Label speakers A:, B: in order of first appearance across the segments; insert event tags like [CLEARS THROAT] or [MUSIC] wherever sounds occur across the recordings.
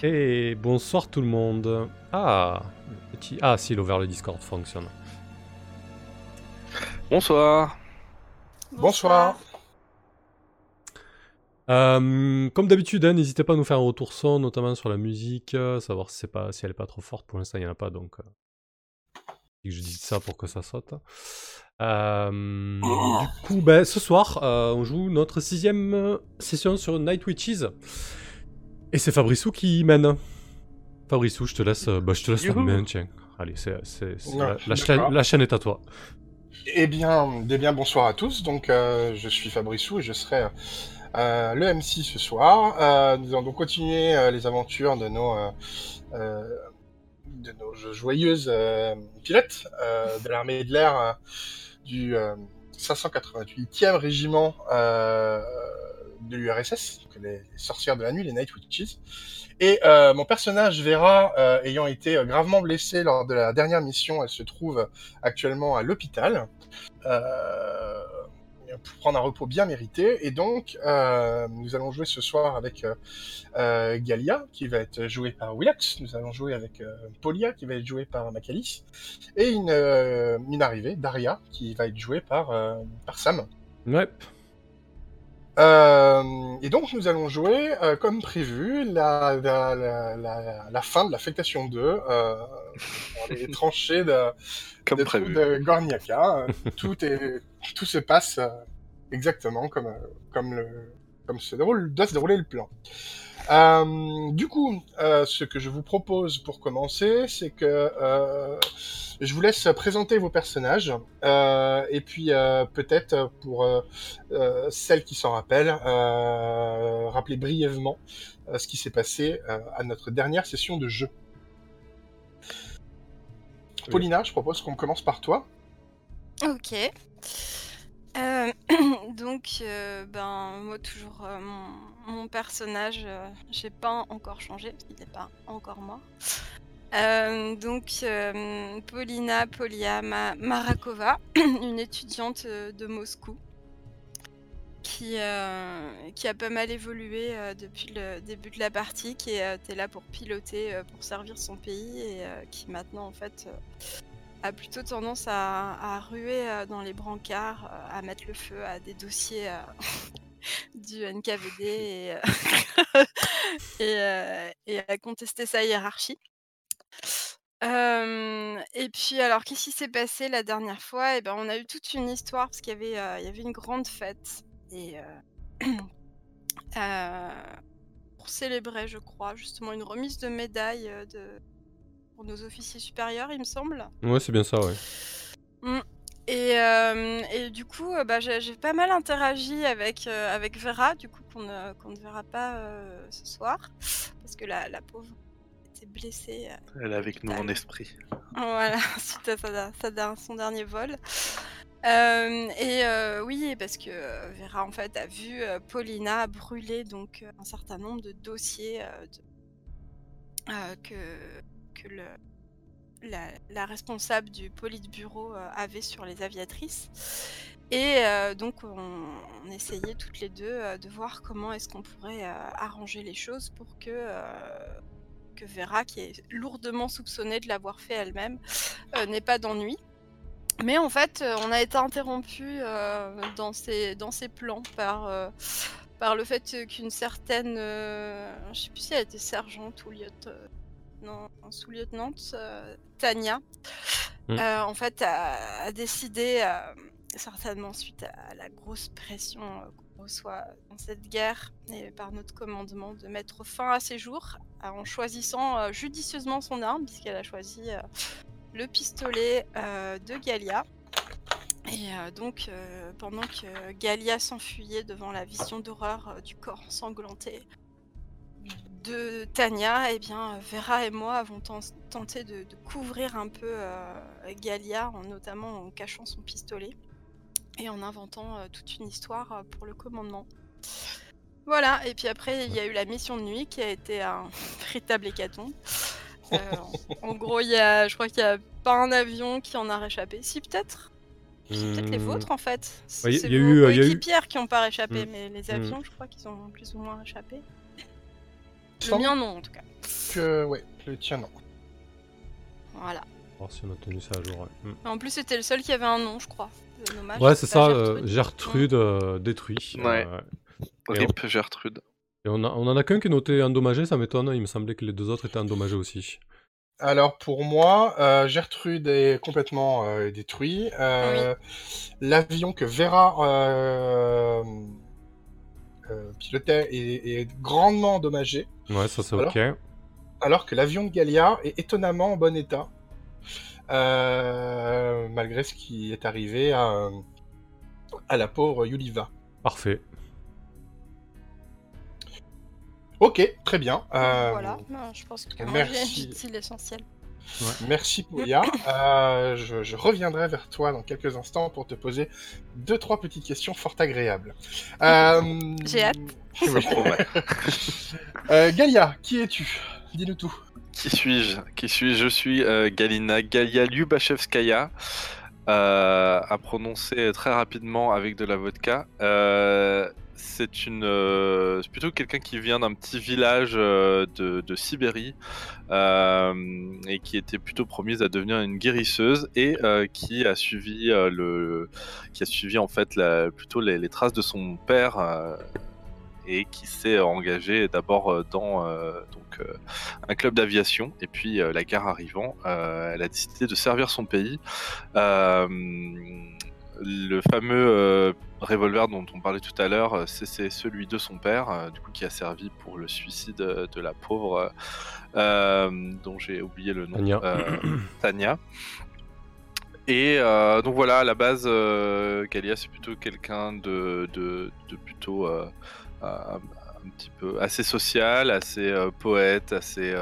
A: Et bonsoir tout le monde. Ah, petit... Ah, si, l'ouvert le Discord fonctionne.
B: Bonsoir.
C: Bonsoir.
A: Euh, comme d'habitude, hein, n'hésitez pas à nous faire un retour son, notamment sur la musique, euh, savoir si, c'est pas, si elle est pas trop forte. Pour l'instant, il n'y en a pas, donc euh, je dis ça pour que ça saute. Euh, du coup, ben, ce soir, euh, on joue notre sixième session sur Night Witches. Et c'est Fabrissou qui mène. Fabrissou, je te laisse, bah, je te laisse la main, tiens. Allez, c'est, c'est- c'est-
C: Ouais,
A: la, la
C: d'accord.
A: chaîne, la chaîne est à toi.
C: Eh bien, eh bien, bonsoir à tous. Donc, euh, je suis Fabrissou et je serai euh, le MC ce soir. Euh, nous allons donc continuer euh, les aventures de nos, de nos jo- joyeuses pilotes de l'armée de l'air du euh, 588e régiment de l'URSS, les, sorcières de la nuit, les Night Witches. Et euh, mon personnage Vera, euh, ayant été euh, gravement blessée lors de la dernière mission, elle se trouve actuellement à l'hôpital pour prendre un repos bien mérité. Et donc, nous allons jouer ce soir avec Galia, qui va être jouée par Willax. Nous allons jouer avec Polia, qui va être jouée par Macalis. Et une, une arrivée, Daria, qui va être jouée par, par Sam.
A: Ouais.
C: Euh, et donc nous allons jouer, euh, comme prévu, la, la, la, la, fin de l'affectation 2, euh, dans les [LAUGHS] tranchées de,
B: Comme
C: de,
B: prévu.
C: de Gorniaka. Euh, tout, est, tout se passe euh, exactement comme, euh, comme, le, comme se déroule, doit se dérouler le plan. Euh, du coup, euh, ce que je vous propose pour commencer, c'est que euh, je vous laisse présenter vos personnages, euh, et puis euh, peut-être pour euh, euh, celles qui s'en rappellent, euh, rappeler brièvement euh, ce qui s'est passé euh, à notre dernière session de jeu. Paulina, je propose qu'on commence par toi.
D: Ok. Euh, [CLEARS THROAT] donc, euh, ben, moi, toujours, euh, mon, mon personnage, euh, j'ai pas encore changé, qu'il n'est pas encore mort. Euh, donc, euh, Paulina Polia Ma- Marakova, [CLEARS THROAT] une étudiante euh, de Moscou, qui, a pas mal évolué depuis le début de la partie, qui était là pour piloter, pour servir son pays, et qui maintenant, en fait, a plutôt tendance à, ruer dans les brancards, à mettre le feu à des dossiers [LAUGHS] [LAUGHS] du NKVD [LAUGHS] et, euh, [LAUGHS] et, euh, et à contester sa hiérarchie. Euh, et puis alors qu'est-ce qui s'est passé la dernière fois? Eh ben on a eu toute une histoire parce qu'il y avait euh, y avait une grande fête et [CLEARS THROAT] euh, pour célébrer je crois justement une remise de médailles de pour nos officiers supérieurs il me semble.
A: Ouais, c'est bien ça, ouais.
D: Mm. Et, euh, et du coup, euh, bah, j'ai pas mal interagi avec, euh, avec Vera, du coup, qu'on ne, verra pas ce soir, parce que la, la pauvre était blessée.
B: Elle est avec nous en esprit.
D: voilà, [LAUGHS] suite à sa- sa der- son dernier vol. Et oui, parce que Vera, en fait, a vu Paulina brûler donc, un certain nombre de dossiers de- que, que le, la, responsable du Politburo euh, avait sur les aviatrices. Et euh, donc, on, essayait toutes les deux euh, de voir comment est-ce qu'on pourrait arranger les choses pour que, que Vera, qui est lourdement soupçonnée de l'avoir fait elle-même, euh, n'ait pas d'ennui. Mais en fait, on a été interrompu dans, ses, dans plans par, par le fait qu'une certaine. je sais plus si elle était sergente ou lieutenant. Non, sous-lieutenante, euh, Tania,
A: Mm.
D: euh, en fait, a, a décidé, euh, certainement suite à la grosse pression qu'on reçoit dans cette guerre et par notre commandement, de mettre fin à ses jours en choisissant judicieusement son arme, puisqu'elle a choisi le pistolet de Galia. Et euh, donc, euh, pendant que Galia s'enfuyait devant la vision d'horreur euh, du corps ensanglanté de Tania, eh bien, Vera et moi avons ten- tenté de, de couvrir un peu euh, Galia, en, notamment en cachant son pistolet. et en inventant euh, toute une histoire euh, pour le commandement. Voilà, et puis après, il y a eu la mission de nuit qui a été un [LAUGHS] véritable hécatombe. Euh, [LAUGHS] en gros, y a, je crois qu'il n'y a pas un avion qui en a réchappé. Si, peut-être. C'est peut-être les
A: Hmm.
D: vôtres, en fait.
A: Ouais, y-
D: C'est
A: y a
D: vos
A: eu, euh, y a eu-
D: qui n'ont pas réchappé,
A: Hmm.
D: mais les avions, je crois qu'ils ont plus ou moins réchappé. Le mien, non, en tout cas.
C: que, ouais, le tien non.
D: Voilà.
A: voir si on a tenu ça à jour. ouais. Hmm.
D: En plus, c'était le seul qui avait un nom, je crois. Nommage,
A: Ouais, c'est ça, euh,
D: Gertrude.
A: Gertrude euh, détruit.
B: Ouais.
A: Euh,
B: Rip Gertrude.
A: et on, a- on en a qu'un qui est noté endommagé, ça m'étonne. Il me semblait que les deux autres étaient endommagés aussi.
C: Alors pour moi, euh, Gertrude est complètement euh, détruit. Euh, L'avion que Vera euh, euh, pilotait est, est grandement endommagé,
A: Ouais, ça c'est
C: Alors
A: ok.
C: alors que l'avion de Galia est étonnamment en bon état, euh, malgré ce qui est arrivé à, à la pauvre Yuliva.
A: Parfait.
C: Ok, très bien. Euh,
D: Voilà, Non, je pense que
C: merci. [LAUGHS]
D: j'ai dit
C: Merci Pouya. Euh, je, je reviendrai vers toi dans quelques instants pour te poser deux trois petites questions fort agréables. Euh,
D: J'ai hâte. [LAUGHS]
C: Euh, Galia, qui es-tu? Dis-nous tout.
B: Qui suis-je? Qui suis-je? Je suis euh, Galina Galia Lyubachevskaya, euh, à prononcer très rapidement avec de la vodka. C'est une, euh, plutôt quelqu'un qui vient d'un petit village euh, de, de Sibérie euh, et qui était plutôt promise à devenir une guérisseuse et qui a suivi le, qui a suivi en fait la- plutôt les, traces de son père. et qui s'est engagé d'abord dans donc, un club d'aviation et puis la guerre arrivant, elle a décidé de servir son pays. Le fameux revolver dont on parlait tout à l'heure, euh, c'est celui de son père, euh, du coup qui a servi pour le suicide euh, de la pauvre, dont j'ai oublié le nom,
A: Tania.
B: Tania. Et euh, donc voilà, à la base, euh, Galia c'est plutôt quelqu'un de, de, de plutôt euh, un, un petit peu assez social, assez poète, assez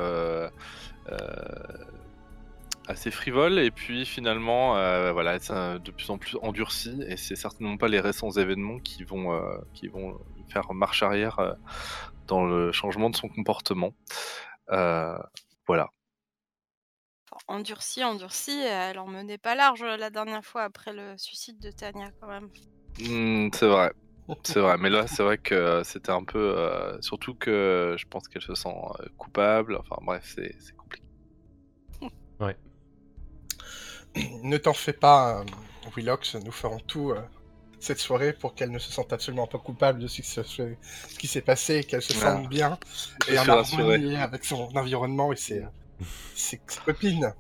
B: assez frivole. Et puis finalement, euh, voilà, c'est un- de plus en plus endurci. Et c'est certainement pas les récents événements qui vont euh, qui vont faire marche arrière euh, dans le changement de son comportement. Euh, voilà.
D: Endurci, endurci, elle en menait pas large la dernière fois après le suicide de Tania, quand même.
B: Hmm, c'est vrai. C'est vrai, mais là c'est vrai que c'était un peu. euh, surtout que je pense qu'elle se sent coupable. Enfin bref, c'est compliqué.
C: Ne t'en fais pas, euh, Willox, nous ferons tout euh, cette soirée pour qu'elle ne se sente absolument pas coupable de ce qui se- ce qui s'est passé, et qu'elle se
B: Ah.
C: sente bien
B: Je
C: et en harmonie avec son environnement et ses, ses copines.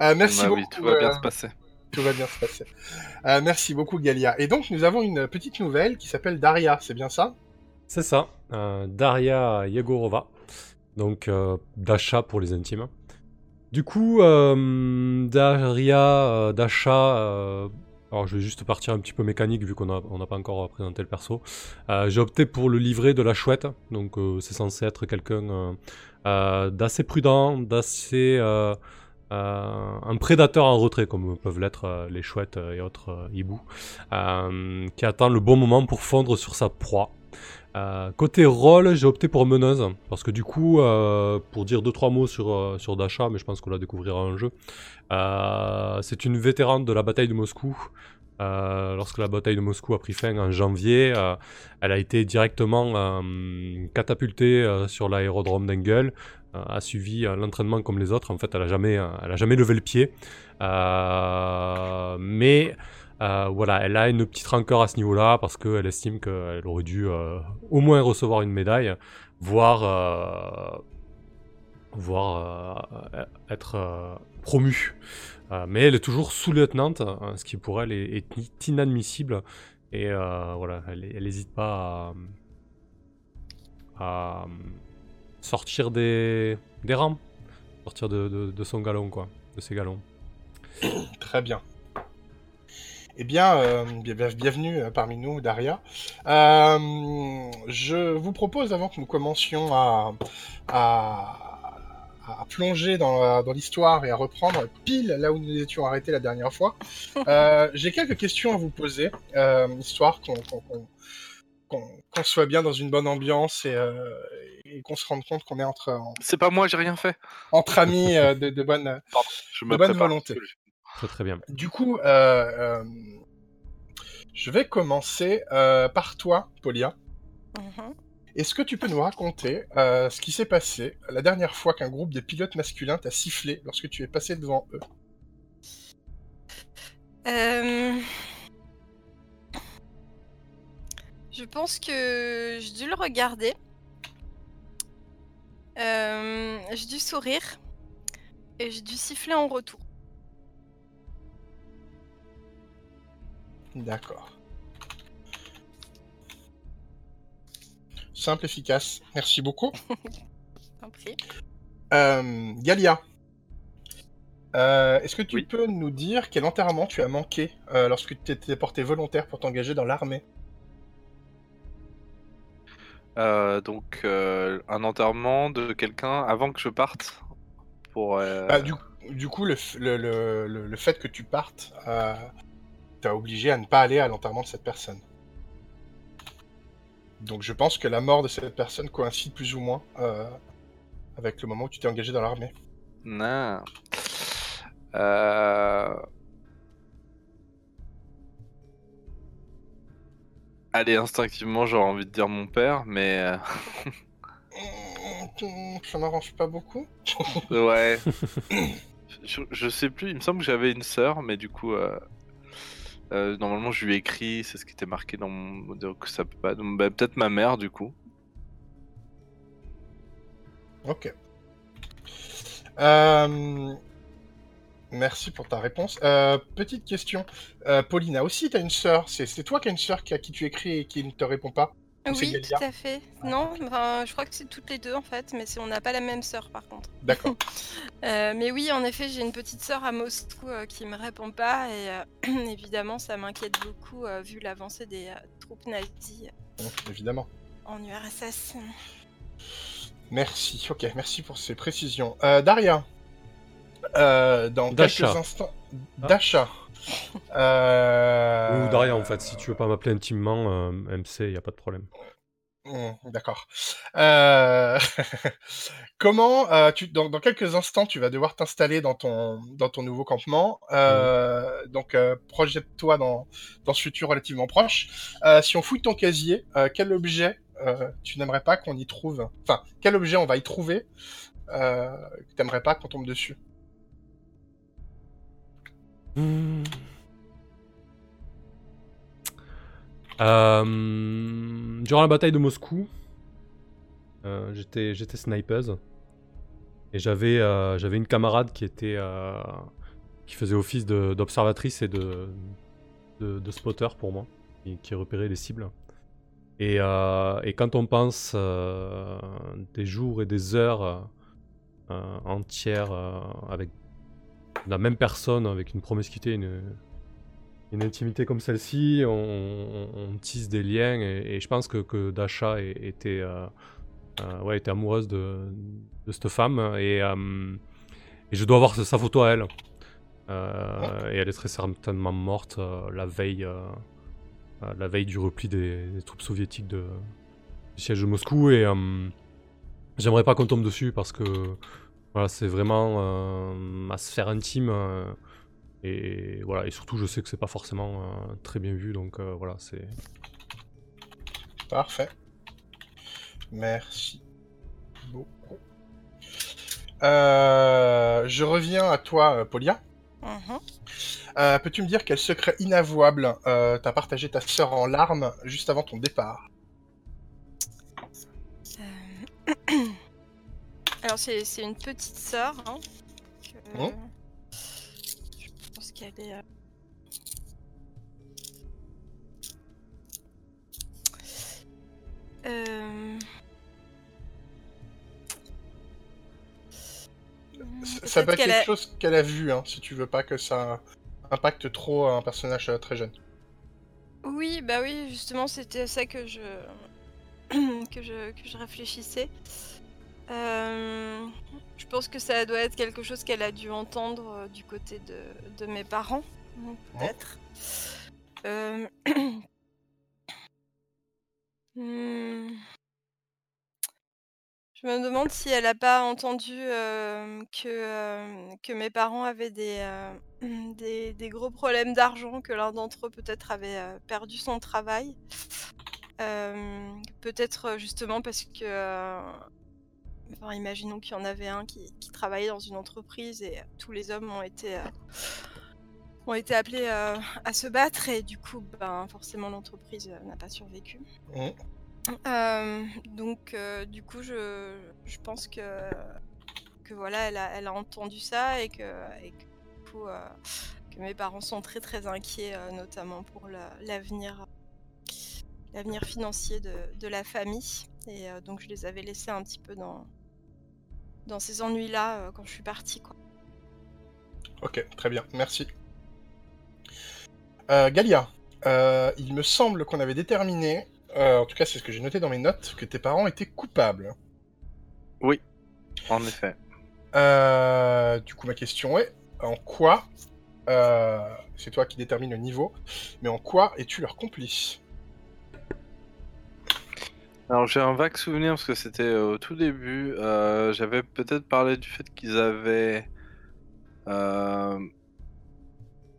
C: Euh, merci
B: Ah
C: beaucoup.
B: oui, tout va bien
C: euh,
B: se passer.
C: Tout va bien se passer. Euh, merci beaucoup, Galia. Et donc, nous avons une petite nouvelle qui s'appelle Daria, c'est bien ça?
A: C'est ça, euh, Daria Yegorova, donc euh, d'achat pour les intimes. Du coup, euh, Daria euh, d'achat, euh, alors je vais juste partir un petit peu mécanique vu qu'on n'a pas encore présenté le perso. J'ai opté pour le livret de la chouette, donc c'est censé être quelqu'un d'assez prudent, d'assez... un prédateur en retrait, comme peuvent l'être les chouettes et autres hiboux, qui attend le bon moment pour fondre sur sa proie. Euh, côté rôle, j'ai opté pour meneuse, parce que du coup, euh, pour dire deux trois mots sur, euh, sur Dasha, mais je pense qu'on la découvrira en jeu, euh, c'est une vétérane de la bataille de Moscou. Lorsque la bataille de Moscou a pris fin en janvier, elle a été directement catapultée sur l'aérodrome d'Engel, a suivi l'entraînement comme les autres. En fait, elle a jamais, jamais levé le pied. Mais euh, voilà, elle a une petite rancœur à ce niveau-là parce qu'elle estime qu'elle aurait dû euh, au moins recevoir une médaille, voire, euh, voire être promue. Mais elle est toujours sous-lieutenante, hein, ce qui pour elle est, inadmissible. Et voilà, elle n'hésite pas à, sortir des, des rangs, sortir de, de- de son galon, quoi, de ses galons.
C: Très bien. Eh bien, euh, bien- bien- bienvenue euh, parmi nous, Daria. Euh, je vous propose, avant que nous commencions à, à, à, plonger dans, dans l'histoire et à reprendre pile là où nous étions arrêtés la dernière fois. [LAUGHS] Euh, j'ai quelques questions à vous poser, histoire qu'on soit bien dans une bonne ambiance et, et qu'on se rende compte qu'on est entre en-
B: C'est pas moi, j'ai rien fait.
C: entre amis de, de bonne
B: Pardon, je
C: de
B: me
C: bonne volonté.
A: Très très bien.
C: Du coup, euh, euh, je vais commencer euh, par toi, Polia.
D: Mhm.
C: Est-ce que tu peux nous raconter euh, ce qui s'est passé la dernière fois qu'un groupe de pilotes masculins t'a sifflé lorsque tu es passé devant eux?
D: Euh, Je pense que j'ai dû le regarder. Euh, J'ai dû sourire. Et j'ai dû siffler en retour.
C: D'accord. Simple, efficace. Merci beaucoup. [LAUGHS] Euh, Galia, euh, est-ce que tu
B: Oui.
C: peux nous dire quel enterrement tu as manqué euh, lorsque tu t'étais porté volontaire pour t'engager dans l'armée?
B: Euh, donc, euh, un enterrement de quelqu'un avant que je parte pour. euh,
C: Bah, du, du coup, le, f- le, le- le- le fait que tu partes euh, t'a obligé à ne pas aller à l'enterrement de cette personne. Donc je pense que la mort de cette personne coïncide plus ou moins euh, avec le moment où tu t'es engagé dans l'armée.
B: Non. Euh... Allez, instinctivement, j'aurais envie de dire mon père, mais euh, [LAUGHS]
C: Ça m'arrange pas beaucoup.
B: ouais. [LAUGHS] je, je sais plus. Il me semble que j'avais une sœur, mais du coup, euh, euh, normalement, je lui ai écrit. C'est ce qui était marqué dans mon. Donc ça peut pas. donc, bah, peut-être ma mère, du coup.
C: Ok. Euh, Merci pour ta réponse. Euh, petite question. Paulina, aussi, tu as une sœur. C'est toi qui as une sœur qui, à qui tu écris et qui ne te répond pas?
D: Oui, tout à fait. Non, enfin, je crois que c'est toutes les deux en fait, mais on n'a pas la même sœur par contre. [LAUGHS]
C: D'accord.
D: Euh, mais oui, en effet, j'ai une petite sœur à Moscou euh, qui me répond pas et euh, [CLEARS THROAT] évidemment, ça m'inquiète beaucoup euh, vu l'avancée des euh, troupes nazies
C: Bon, évidemment.
D: en URSS.
C: Merci. Ok, merci pour ces précisions. Euh, Daria, euh, dans quelques
A: Dasha.
C: instants.
A: Ah.
C: Euh,
A: Ou Daria en fait, si tu veux pas m'appeler intimement, euh, MC, y a pas de problème.
C: Hmm, D'accord. Euh, [LAUGHS] Comment tu dans, dans quelques instants tu vas devoir t'installer dans ton dans ton nouveau campement. Euh, Donc projette-toi dans dans ce futur relativement proche. Si on fouille ton casier, quel objet tu n'aimerais pas qu'on y trouve? Enfin, quel objet on va y trouver que t'aimerais pas qu'on tombe dessus?
A: Hmm. Euh, durant la bataille de Moscou, euh, j'étais j'étais snipeuse et j'avais euh, j'avais une camarade qui était qui faisait office d'observatrice et de, de de spotter pour moi, et qui repérait les cibles. Et, et quand on pense des jours et des heures entières avec la même personne, avec une promiscuité, une, intimité comme celle-ci, on, tisse des liens et, je pense que, que Dasha était, euh, euh, ouais, était amoureuse de, cette femme et, euh, je dois avoir sa photo à elle. Et elle est très certainement morte la veille, la veille du repli des, troupes soviétiques de, du siège de Moscou et j'aimerais pas qu'on tombe dessus parce que voilà, c'est vraiment euh, ma sphère intime. euh, et voilà, et surtout, je sais que c'est pas forcément euh, très bien vu, donc euh, voilà, c'est.
C: Parfait. Merci beaucoup. Euh, je reviens à toi, Polia.
D: Mhm.
C: Euh, Peux-tu me dire quel secret inavouable euh, t'as partagé ta sœur en larmes juste avant ton départ?
D: Alors, c'est c'est une petite sœur. hein, que-
C: Mhm.
D: Je pense qu'elle est. euh, Euh...
C: Ça- peut être quelque
D: a-
C: chose qu'elle a vu, hein, si tu veux pas que ça impacte trop un personnage euh, très jeune.
D: Oui, bah oui, justement, c'était ça que je [CLEARS THROAT] que je que je réfléchissais. Euh, je pense que ça doit être quelque chose qu'elle a dû entendre euh, du côté de, de mes parents, hein, peut-être. Euh, [COUGHS] hmm. Je me demande si elle n'a pas entendu que, que mes parents avaient des, [COUGHS] des, des gros problèmes d'argent, que l'un d'entre eux peut-être avait perdu son travail. Peut-être justement parce que, enfin, imaginons qu'il y en avait un qui, qui travaillait dans une entreprise et tous les hommes ont été, euh, ont été appelés euh, à se battre et du coup, ben, forcément l'entreprise euh, n'a pas survécu. Donc, du coup, je, je pense que, que voilà, elle a, elle a entendu ça et que, et que, du coup, que mes parents sont très très inquiets, notamment pour la- l'avenir, l'avenir financier de, de la famille. Et euh, donc, je les avais laissés un petit peu dans, dans ces ennuis-là euh, quand je suis partie, quoi.
C: Ok, très bien, merci. Euh, Galia, euh, il me semble qu'on avait déterminé, euh, en tout cas c'est ce que j'ai noté dans mes notes, que tes parents étaient coupables.
B: En effet.
C: Euh, du coup, ma question est, en quoi, euh, c'est toi qui détermine le niveau, mais en quoi es-tu leur complice?
B: Alors j'ai un vague souvenir parce que c'était au tout début. euh, J'avais peut-être parlé du fait qu'ils avaient. euh,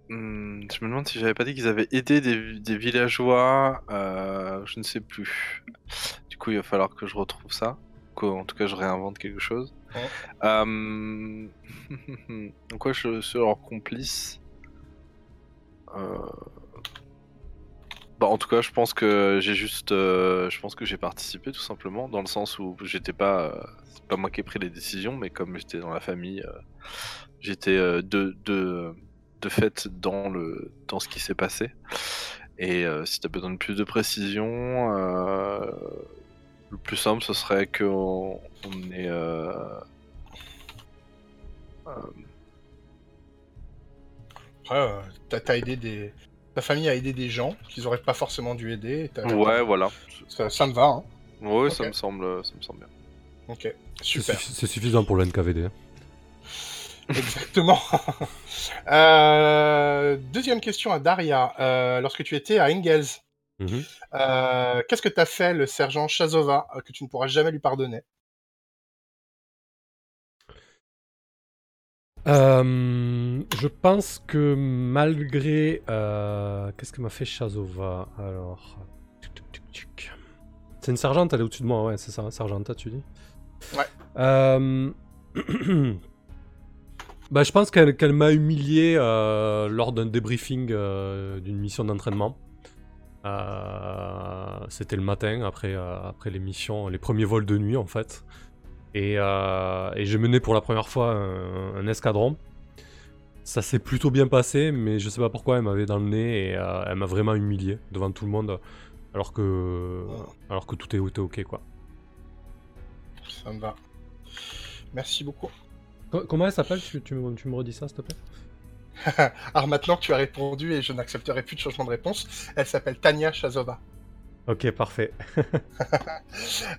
B: hmm, je me demande si j'avais pas dit qu'ils avaient aidé des, des villageois. euh, je ne sais plus. Du coup, il va falloir que je retrouve ça. Qu'en tout cas, je réinvente quelque chose.
C: Ouais. [LAUGHS]
B: En quoi je suis leur complice? Bah, en tout cas, je pense que j'ai juste, euh, je pense que j'ai participé tout simplement, dans le sens où j'étais pas, euh, c'est pas moi qui ai pris les décisions, mais comme j'étais dans la famille, euh, j'étais de, de, de fait dans le, dans ce qui s'est passé. Et si t'as besoin de plus de précision, le plus simple ce serait qu'on on ait,
C: Après, t'as aidé des... Ta famille a aidé des gens qu'ils auraient pas forcément dû aider. et t'as-
B: ouais, voilà.
C: Ça, ça me va, hein.
B: Ouais, ça me semble, ça me semble bien.
C: Ok,
A: C'est
C: super.
A: C'est suffisant pour le NKVD. hein. [LAUGHS]
C: Exactement. [LAUGHS] Euh, deuxième question à Daria. Euh, lorsque tu étais à Engels,
A: Mhm.
C: euh, qu'est-ce que t'as fait le sergent Chazova que tu ne pourras jamais lui pardonner?
A: Euh, je pense que malgré. euh, Qu'est-ce que m'a fait Chazova? Alors. C'est une sergente, elle est au-dessus de moi, ouais, c'est ça, sergente, tu dis?
C: Ouais.
A: Euh, [CLEARS THROAT] bah, je pense qu'elle m'a humilié lors d'un débriefing d'une mission d'entraînement. C'était le matin, après, après les missions, les premiers vols de nuit en fait. Et, euh, et j'ai mené pour la première fois un, un escadron. Ça s'est plutôt bien passé, mais je sais pas pourquoi elle m'avait dans le nez et euh, elle m'a vraiment humilié devant tout le monde, alors que, alors que tout était ok quoi.
C: Ça me va. Merci beaucoup.
A: Co- Comment elle s'appelle? Tu, tu me, tu me redis ça s'il te plaît? [LAUGHS]
C: Alors maintenant que tu as répondu et je n'accepterai plus de changement de réponse, elle s'appelle Tania Chazova.
A: Ok, parfait. [LAUGHS]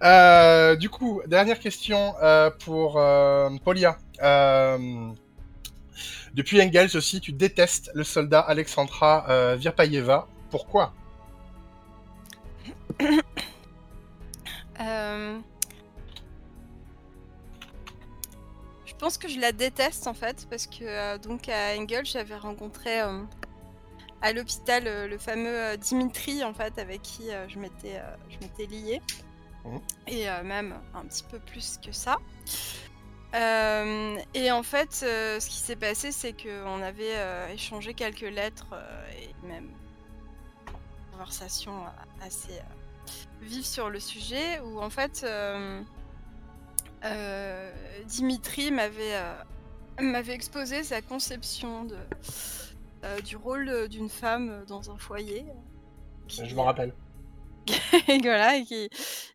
C: Euh, du coup, dernière question euh, pour euh, Polia. Euh, depuis Engels aussi, tu détestes le soldat Alexandra euh, Virpaïeva. Pourquoi?
D: Euh, Je pense que je la déteste en fait parce que euh, donc à Engel j'avais rencontré euh, à l'hôpital euh, le fameux euh, Dimitri en fait avec qui euh, je m'étais je m'étais liée
C: Mhm.
D: et même un petit peu plus que ça. Euh, et en fait, euh, ce qui s'est passé, c'est qu'on avait euh, échangé quelques lettres et même une conversation assez vive sur le sujet, où en fait, Dimitri m'avait m'avait exposé sa conception de, euh, du rôle d'une femme dans un foyer. qui-
C: Je m'en rappelle.
D: et [LAUGHS] voilà, et qui,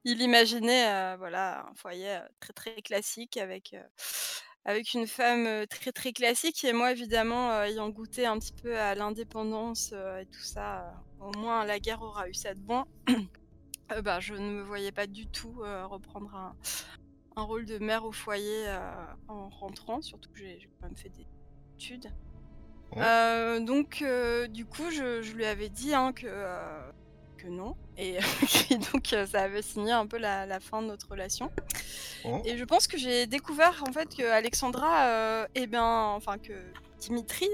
D: il imaginait euh, voilà, un foyer euh, très très classique avec, euh, avec une femme euh, très très classique. Et moi, évidemment, euh, ayant goûté un petit peu à l'indépendance euh, et tout ça, euh, au moins la guerre aura eu ça de bon. [COUGHS] Euh, bah, je ne me voyais pas du tout euh, reprendre un, un rôle de mère au foyer en rentrant, surtout que j'ai quand même fait des études. Donc, du coup, je, lui avais dit hein, que, que non, et, [LAUGHS] donc ça avait signé un peu la, fin de notre relation. Et je pense que j'ai découvert en fait que Alexandra, eh bien, enfin que Dimitri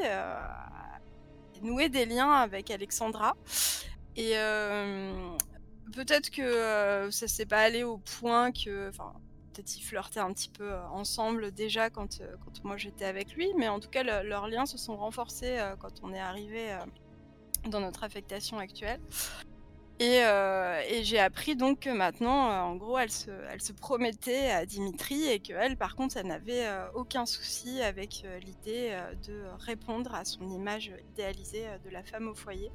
D: noué des liens avec Alexandra. Et peut-être que ça s'est pas allé au point que. Enfin, peut-être ils flirtaient un petit peu ensemble déjà quand, quand moi j'étais avec lui, mais en tout cas, leurs liens se sont renforcés quand on est arrivé dans notre affectation actuelle. Et, et j'ai appris donc que maintenant, en gros, elle se, elle se promettait à Dimitri et qu'elle, par contre, elle n'avait aucun souci avec l'idée de répondre à son image idéalisée de la femme au foyer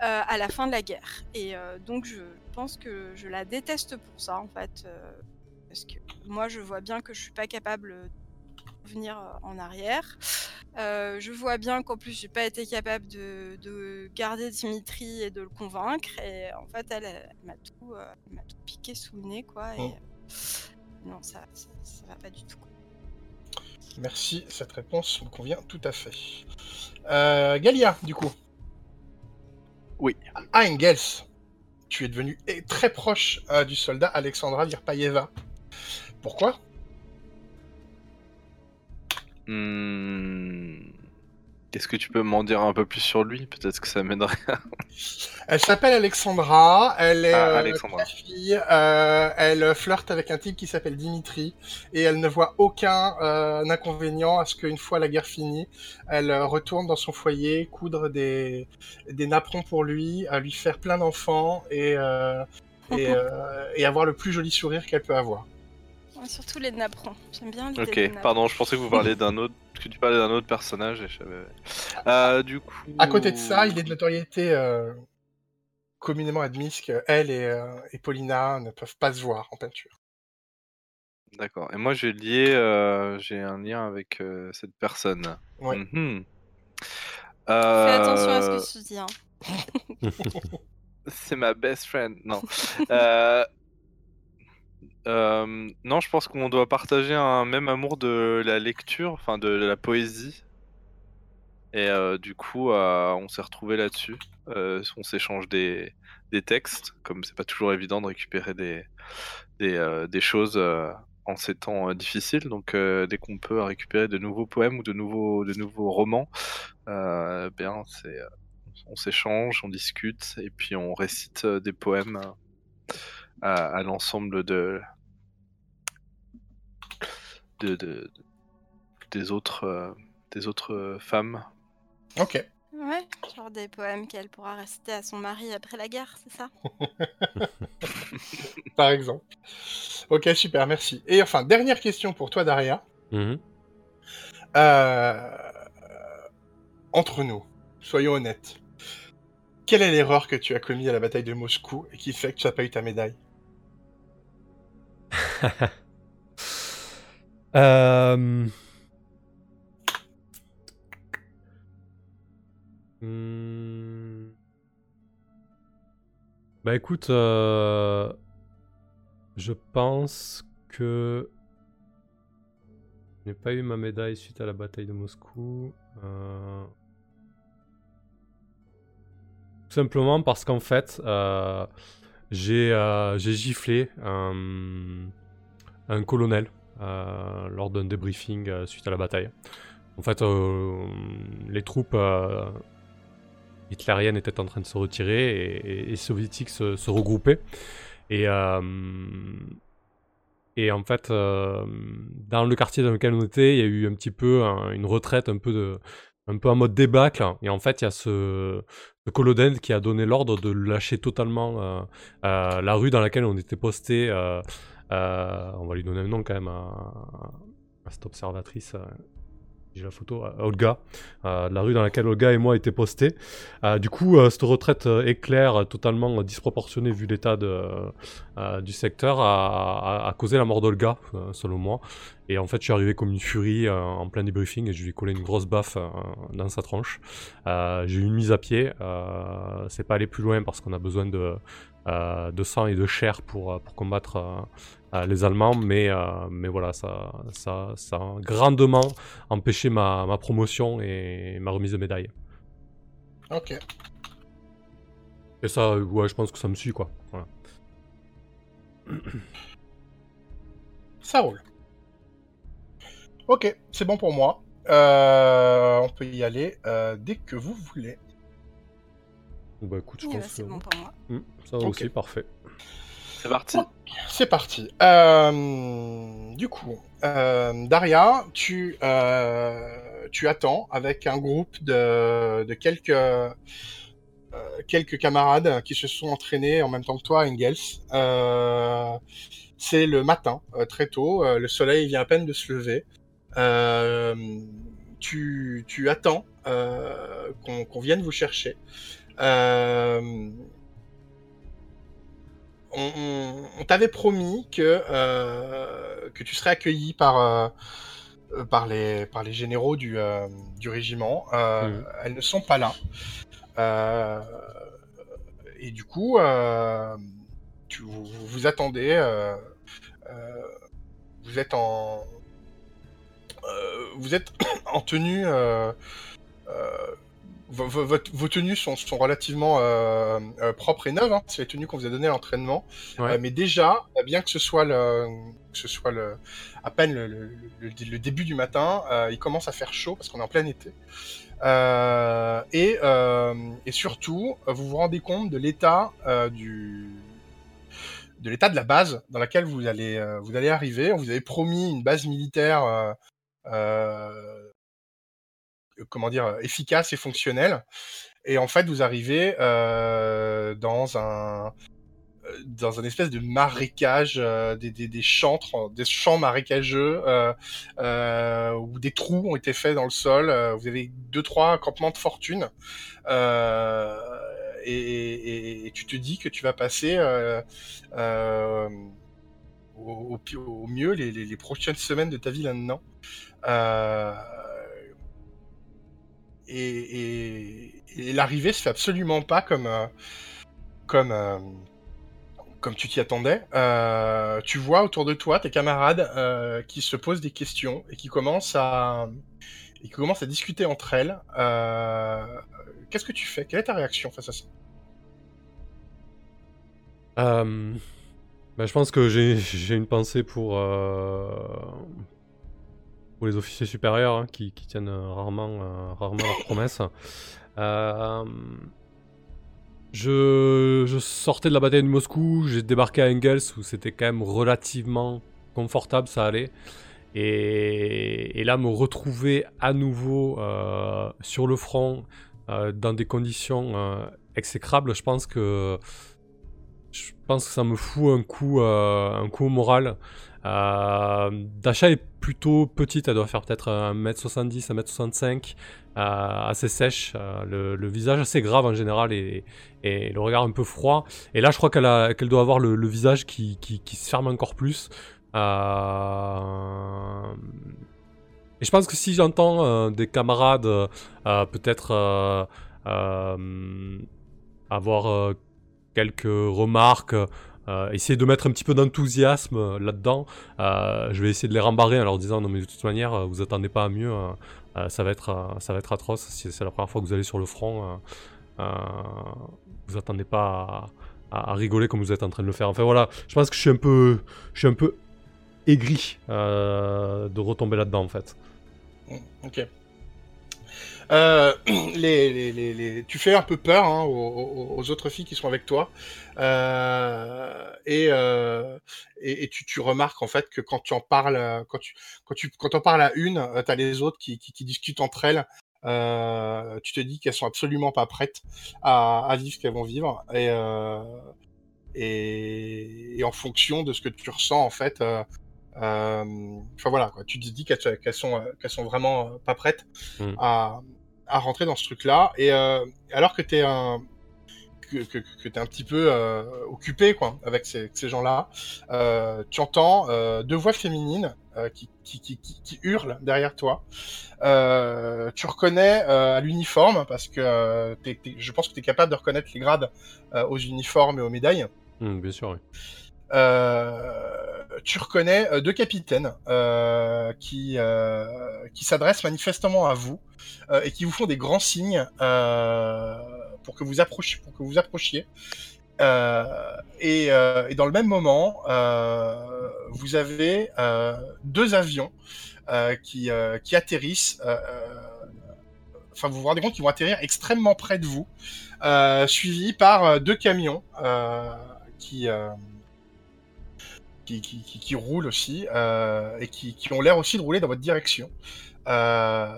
D: à la fin de la guerre. Et donc, je pense que je la déteste pour ça, en fait, parce que moi, je vois bien que je suis pas capable venir en arrière. je vois bien qu'en plus j'ai pas été capable de, garder Dimitri et de le convaincre et en fait elle, m'a tout, tout, piqué sous le nez quoi. Et, oh. non ça, ça, va pas du tout.
C: Merci, cette réponse me convient tout à fait. Euh, Galia, du coup.
B: Oui.
C: Ah, Engels, tu es devenu très proche du soldat Alexandra Virpaïeva. Pourquoi
B: Hmm. Qu'est-ce que tu peux m'en dire un peu plus sur lui? Peut-être que ça m'aiderait. [LAUGHS]
C: elle s'appelle Alexandra. Elle est ah, euh, fille. Euh, elle flirte avec un type qui s'appelle Dimitri et elle ne voit aucun euh, inconvénient à ce qu'une fois la guerre finie, elle retourne dans son foyer, coudre des, des napperons pour lui, à lui faire plein d'enfants et, et, [LAUGHS] et avoir le plus joli sourire qu'elle peut avoir
D: surtout les napperons. J'aime bien les
B: Ok, pardon, je pensais que vous parliez d'un autre, que tu parlais d'un autre personnage et je savais. Euh, du coup.
C: À côté de ça, il est de notoriété euh, communément admise que elle euh, et, Paulina ne peuvent pas se voir en peinture.
B: D'accord. Et moi, j'ai lié, j'ai un lien avec cette personne.
C: Ouais.
D: Mhm. Fais attention à ce que tu dis. Hein. [LAUGHS] [LAUGHS]
B: C'est ma best friend. Non. euh, euh, non, je pense qu'on doit partager un même amour de la lecture, enfin de la poésie. Et euh, du coup, euh, on s'est retrouvé là-dessus. on s'échange des, des textes, comme c'est pas toujours évident de récupérer des, des, des choses en ces temps difficiles. Donc, dès qu'on peut récupérer de nouveaux poèmes ou de nouveaux, de nouveaux romans, bien, on s'échange, on discute et puis on récite des poèmes à, l'ensemble de, de, des autres euh, des autres femmes.
C: Ok.
D: Ouais, genre des poèmes qu'elle pourra réciter à son mari après la guerre, c'est ça? [LAUGHS]
C: Par exemple. Ok, super, merci. Et enfin, dernière question pour toi, Daria.
A: Mhm.
C: Euh, entre nous, soyons honnêtes. Quelle est l'erreur que tu as commise à la bataille de Moscou et qui fait que tu n'as pas eu ta médaille?
A: Bah [LAUGHS] écoute, euh... je pense que je n'ai pas eu ma médaille suite à la bataille de Moscou. Euh... Tout simplement parce qu'en fait, euh, j'ai giflé un, colonel euh, lors d'un débriefing euh, suite à la bataille. En fait, les troupes hitlériennes étaient en train de se retirer et, soviétiques se, regroupaient. Et en fait, dans le quartier dans lequel on était, il y a eu un petit peu une retraite, un peu de, un peu en mode débâcle. Et en fait, il y a ce, ce qui a donné l'ordre de lâcher totalement euh, euh, la rue dans laquelle on était posté. Euh, on va lui donner un nom quand même à, à cette observatrice j'ai la photo, Olga, la rue dans laquelle Olga et moi étaient postés. du coup, cette retraite éclair totalement disproportionnée vu l'état du secteur a, causé la mort d'Olga, selon moi. Et en fait, je suis arrivé comme une furie en plein débriefing et je lui ai collé une grosse baffe dans sa tranche. j'ai eu une mise à pied. c'est pas aller plus loin parce qu'on a besoin de, de sang et de chair pour, pour combattre euh, les Allemands, mais, euh, mais voilà, ça, ça, ça a grandement empêché ma, ma promotion et ma remise de médaille.
C: Ok.
A: Et ça, ouais, je pense que ça me suit, quoi. Voilà. [CLEARS THROAT]
C: Ça roule. Ok, c'est bon pour moi. Euh, on peut y aller euh, dès que vous voulez.
A: Bah écoute, je pense
D: c'est
A: que
D: bon pour moi.
A: Hmm, ça va
C: Ok.
A: aussi, parfait.
B: C'est parti.
C: C'est parti. Euh, du coup, euh, Daria, tu, euh, tu attends avec un groupe de, de quelques, euh, quelques camarades qui se sont entraînés en même temps que toi à Engels. Euh, c'est le matin, euh, très tôt. euh, le soleil vient à peine de se lever. Euh, tu, tu attends euh, qu'on qu'on vienne vous chercher. Euh, on, on- on t'avait promis que, euh, que tu serais accueilli par, euh, par, les, par les généraux du, du régiment.
A: Mhm.
C: Elles ne sont pas là. Et du coup, tu, vous, vous- attendez. vous êtes en. vous êtes [COUGHS] en tenue. Vos, vos- votre- vos tenues sont, sont relativement euh, euh, propres et neuves. hein. C'est les tenues qu'on vous a données à l'entraînement.
A: Ouais.
C: Euh, mais déjà, bien que ce soit, le, que ce soit le, à peine le, le- le- le début du matin, il commence à faire chaud parce qu'on est en plein été. Et, et surtout, vous vous rendez compte de l'état du de l'état de la base dans laquelle vous allez vous allez arriver. On vous avait promis une base militaire comment dire efficace et fonctionnelle. Et en fait, vous arrivez euh, dans un euh, dans un espèce de marécage, euh, des, des, des champs, marécageux euh, euh, où des trous ont été faits dans le sol. Euh, vous avez deux trois campements de fortune euh, et, tu te dis que tu vas passer euh, euh, au, mieux les, prochaines semaines de ta vie là-dedans. Euh, et l'arrivée se fait absolument pas comme euh, comme euh, comme tu t'y attendais. Euh, tu vois autour de toi tes camarades qui se posent des questions et qui commencent à et qui commencent à discuter entre elles. Qu'est-ce que tu fais? Quelle est ta réaction face à ça?
A: Bah, je pense que j'ai une pensée pour, pour les officiers supérieurs hein, qui, tiennent euh, rarement, euh, rarement leurs promesses. Euh, je, sortais de la bataille de Moscou, j'ai débarqué à Engels où c'était quand même relativement confortable, ça allait. Et, là, me retrouver à nouveau sur le front dans des conditions exécrables, je pense que je pense que ça me fout un coup, un coup au moral. Euh, Dasha est plutôt petite, elle doit faire peut-être 1m70, 1m65, euh, assez sèche, euh, le, visage assez grave en général et, le regard un peu froid. Et là, je crois qu'elle doit avoir le, visage qui, se ferme encore plus. Et je pense que si j'entends des camarades peut-être avoir quelques remarques, euh, essayer de mettre un petit peu d'enthousiasme euh, là-dedans, euh, je vais essayer de les rembarrer en leur disant non mais de toute manière euh, vous attendez pas à mieux, euh, ça, va être, ça va être atroce, si c'est la première fois que vous allez sur le front, vous attendez pas à, rigoler comme vous êtes en train de le faire. Enfin voilà, je pense que je suis un peu, je suis un peu aigri de retomber là-dedans en fait.
C: Ok. Euh, [CLEARS THROAT] les, les, les, Tu fais un peu peur hein, aux, aux- autres filles qui sont avec toi. Euh, et, euh, et, tu, tu remarques en fait que quand tu en parles, euh, quand tu, quand tu quand en parles à une, tu as les autres qui, qui, qui discutent entre elles. Euh, tu te dis qu'elles sont absolument pas prêtes à, à vivre ce qu'elles vont vivre. Et, euh, et, et en fonction de ce que tu ressens en fait, euh, euh, enfin voilà, quoi. tu te dis qu'elles sont, euh, sont vraiment euh, pas prêtes
A: Mm.
C: à, à rentrer dans ce truc-là. Et euh, alors que tu es un que, que, que t'es un petit peu euh, occupé quoi avec ces, ces gens-là, euh, tu entends euh, deux voix féminines euh, qui, qui, qui, qui, qui hurlent derrière toi. Euh, tu reconnais euh, à l'uniforme parce que euh, je pense que tu es capable de reconnaître les grades euh, aux uniformes et aux médailles.
A: Hmm, bien sûr, oui.
C: Tu reconnais euh, deux capitaines euh, qui, euh, qui s'adressent manifestement à vous et qui vous font des grands signes pour que vous approchiez. Pour que vous approchiez. Et, dans le même moment, vous avez deux avions qui, qui atterrissent. Enfin, vous vous rendez compte qu'ils vont atterrir extrêmement près de vous, suivis par deux camions qui, qui, qui, roulent aussi euh, et qui, ont l'air aussi de rouler dans votre direction. Euh,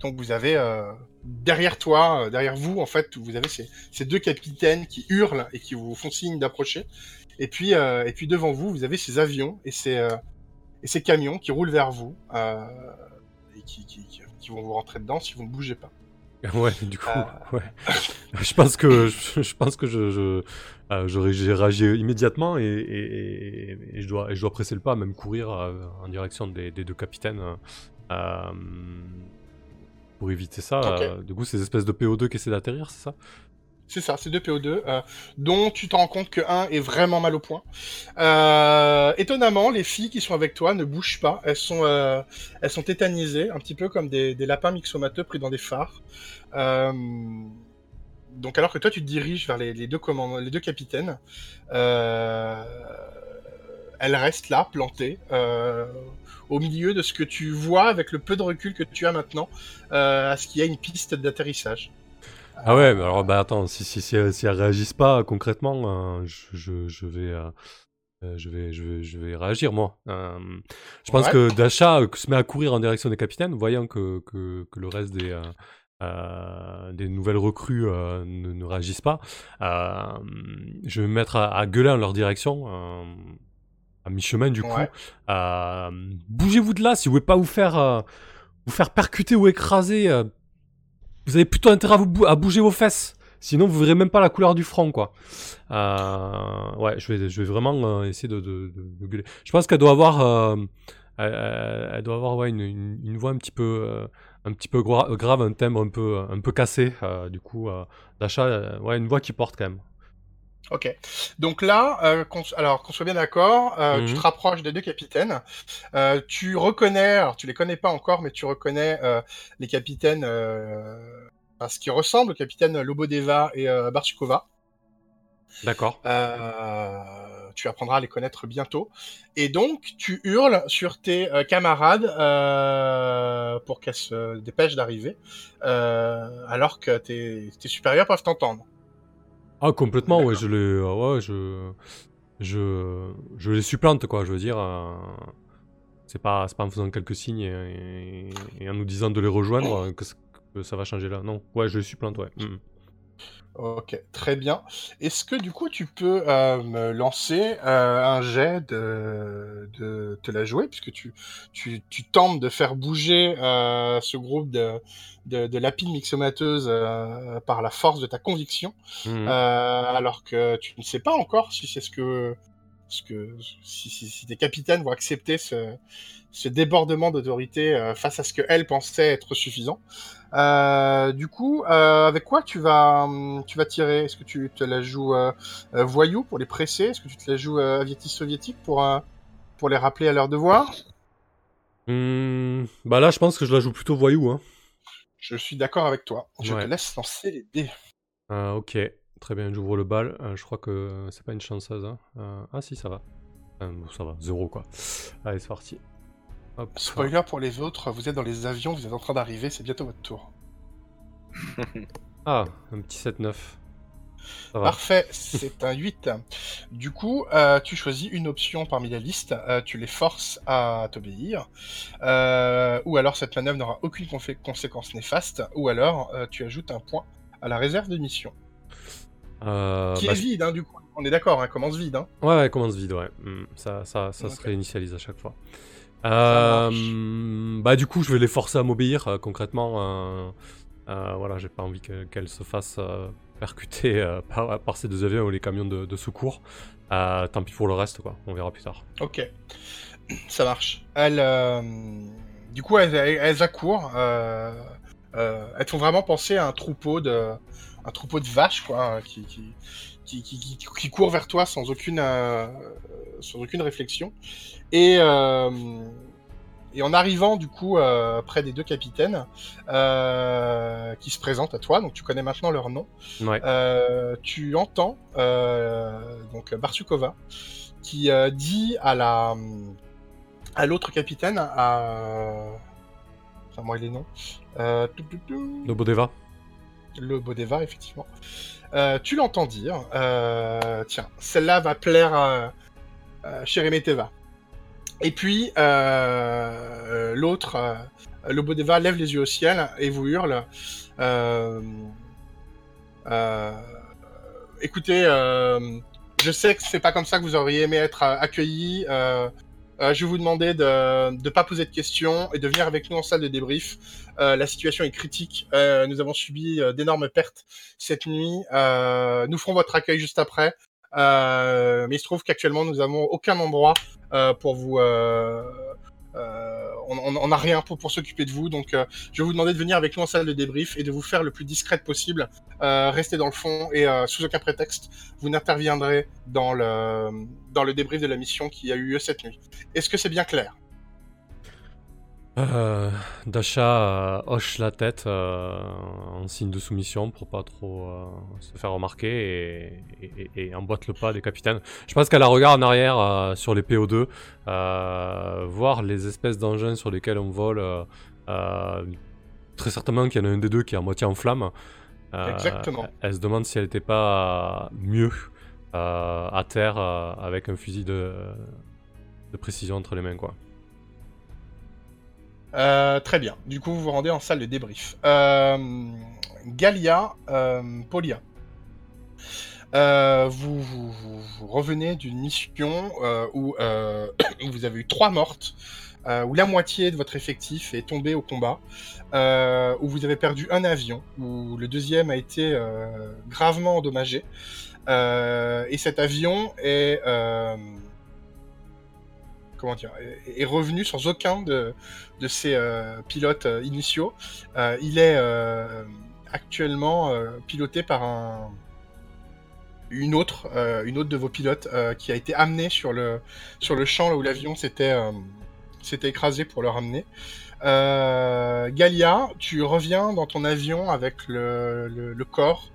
C: donc vous avez euh, derrière toi, derrière vous en fait, vous avez ces, ces deux capitaines qui hurlent et qui vous font signe d'approcher. Et puis et puis devant vous, vous avez ces avions et ces et ces camions qui roulent vers vous et qui vont vous rentrer dedans si vous ne bougez pas. [LAUGHS]
A: Ouais, du coup,
C: Euh. [LAUGHS]
A: ouais. [LAUGHS] je pense que je, je pense que je, euh, j'ai réagi immédiatement et, et, et- et je dois et je dois presser le pas, même courir euh, en direction des, des deux capitaines euh, euh, pour éviter ça. Du coup, ces espèces de PO2 qui essaient d'atterrir, c'est ça?
C: C'est ça, c'est deux PO2, euh, dont tu te rends compte que un est vraiment mal au point. Euh, étonnamment, les filles qui sont avec toi ne bougent pas. Elles sont, euh, elles sont tétanisées, un petit peu comme des, lapins mixomateux pris dans des phares. Donc alors que toi, tu te diriges vers les, deux, commandants, les deux capitaines, elles restent là, plantées, au milieu de ce que tu vois avec le peu de recul que tu as maintenant, à ce qu'il y a une piste d'atterrissage.
A: Ah ouais, mais alors bah attends, si si si, elles- si elles réagissent pas concrètement, euh, je, je, je vais euh, euh, je vais je vais je vais réagir moi. Euh, je pense
C: Ouais.
A: que Dasha se met à courir en direction des capitaines, voyant que que, que le reste des des nouvelles recrues ne, ne réagissent pas. Je vais me mettre à, à gueuler en leur direction. à mi-chemin du coup.
C: Ouais.
A: Bougez-vous de là si vous pouvez pas vous faire vous faire percuter ou écraser. Vous avez plutôt intérêt à, vous à bouger vos fesses. Sinon, vous verrez même pas la couleur du front, quoi. Euh, ouais, je vais, vraiment euh, essayer de, gueuler. Je pense qu'elle doit avoir, euh, elle, doit avoir une, voix un petit peu, un petit peu gra- grave, un timbre un peu, un peu cassé. du coup, d'achat, ouais, une voix qui porte quand même.
C: Ok. Donc là, euh, alors qu'on soit bien d'accord, euh, tu
A: Mhm.
C: te rapproches des deux capitaines. Euh, tu reconnais, alors tu les connais pas encore, mais tu reconnais euh, les capitaines, euh, à ce qui ressemble au capitaine Lobodeva et euh, Barchikova.
A: D'accord.
C: Euh, tu apprendras à les connaître bientôt. Et donc, tu hurles sur tes euh, camarades euh, pour qu'elles se dépêchent d'arriver, euh, alors que tes, tes supérieurs peuvent t'entendre.
A: Ah, complètement, ouais, je les, euh, ouais, je, je, je les supplante, quoi. Je veux dire, euh, c'est pas, pas en faisant quelques signes et, en nous disant de les rejoindre que ça va changer là. Non, ouais, je les supplante, ouais. Mm.
C: Ok, très bien. Est-ce que du coup tu peux euh, me lancer euh, un jet de, de te la jouer, puisque tu, tu, tu tentes de faire bouger euh, ce groupe de, de, de lapines mixomateuses euh, par la force de ta conviction,
A: Mhm.
C: euh, alors que tu ne sais pas encore si c'est ce que, ce que si, si, si tes capitaines vont accepter ce, ce débordement d'autorité euh, face à ce que elles pensaient être suffisant. Euh, du coup, euh, avec quoi tu vas, hum, tu vas tirer? Est-ce que tu te la joues voyou pour les presser? Est-ce que tu te la joues euh, aviatis soviétique pour, pour les rappeler à leur devoir?
A: Hmm, bah là, je pense que je la joue plutôt voyou, hein.
C: Je suis d'accord avec toi. Je
A: Ouais.
C: te laisse lancer les dés.
A: Ah, ok, très bien, j'ouvre le bal. Euh, je crois que c'est pas une chanceuse. Hein. Euh, ah si, ça va. Euh, bon, ça va, zéro quoi. Allez, c'est parti. Hop.
C: Spoiler pour les autres, vous êtes dans les avions, vous êtes en train d'arriver, c'est bientôt votre tour. [LAUGHS]
A: Ah, un petit 7-9. Ça va.
C: Parfait, c'est un 8. Du coup, euh, tu choisis une option parmi la liste, euh, tu les forces à t'obéir, euh, ou alors cette manœuvre n'aura aucune conséquence néfaste, ou alors euh, tu ajoutes un point à la réserve de mission.
A: Euh,
C: qui
A: bah,
C: est vide, hein, du coup. On est d'accord, hein, commence vide. Hein.
A: Ouais, ouais, commence vide, ouais. Ça ça, ça se réinitialise à chaque fois. Euh, bah du coup, je vais les forcer à m'obéir euh, concrètement. euh, voilà, j'ai pas envie que- qu'elles se fassent percuter [LAUGHS] par, par ces deux avions ou les camions de, de secours. Tant pis pour le reste, quoi. On verra plus tard.
C: Ok, [CLEARS THROAT] ça marche. Du coup, elles, accourent. elles font vraiment penser à un troupeau de, un troupeau de vaches, quoi, hein, qui, qui, qui, qui, qui court vers toi sans aucune, euh, sans aucune réflexion. Et, euh, et en arrivant, du coup, euh, près des deux capitaines, euh, qui se présentent à toi, donc tu connais maintenant leur nom,
A: Ouais.
C: euh, tu entends euh, donc Barsukova qui euh, dit à la à l'autre capitaine à enfin moi euh, tout, tout, tout,
A: Lobodeva.
C: Le Bodeva effectivement Euh, tu l'entends dire euh, tiens celle-là va plaire à, à et puis euh, l'autre le Bodeva lève les yeux au ciel et vous hurle écoutez, je sais que c'est pas comme ça que vous auriez aimé être accueillis. Euh, je vais vous demander de ne pas poser de questions et de venir avec nous en salle de débrief. Euh, la situation est critique. Euh, nous avons subi euh, d'énormes pertes cette nuit. Euh, nous ferons votre accueil juste après. Euh, mais il se trouve qu'actuellement, nous n'avons aucun endroit pour vous. Euh, on n'a rien pour, s'occuper de vous. Donc, euh, je vais vous demander de venir avec nous en salle de débrief et de vous faire le plus discrète possible. Euh, restez dans le fond et sous aucun prétexte, vous n'interviendrez dans le, dans le débrief de la mission qui a eu lieu cette nuit. Est-ce que c'est bien clair?
A: Euh, Dasha euh, hoche la tête euh, en signe de soumission pour pas trop se faire remarquer et, et- et emboîte le pas des capitaines. Je pense qu'elle a regard en arrière sur les PO2, euh, voir les espèces d'engins sur lesquels on vole. très certainement qu'il y en a un des deux qui est à moitié en flamme.
C: Exactement.
A: Elle se demande si elle n'était pas mieux à terre avec un fusil de, de précision entre les mains, quoi.
C: Euh, Très bien. Du coup, vous vous rendez en salle de débrief. Euh, Galia, euh, Polia. Vous, revenez d'une mission [COUGHS] où vous avez eu trois mortes, où la moitié de votre effectif est tombé au combat, où vous avez perdu un avion, où le deuxième a été gravement endommagé. Et cet avion est, est- revenu sans aucun de, de ses euh, pilotes euh, initiaux. Euh, il est actuellement piloté par un, une autre, une autre de vos pilotes qui a été amenée sur le, sur le champ où l'avion s'était écrasé pour le ramener. Galia, tu reviens dans ton avion avec le, le, le corps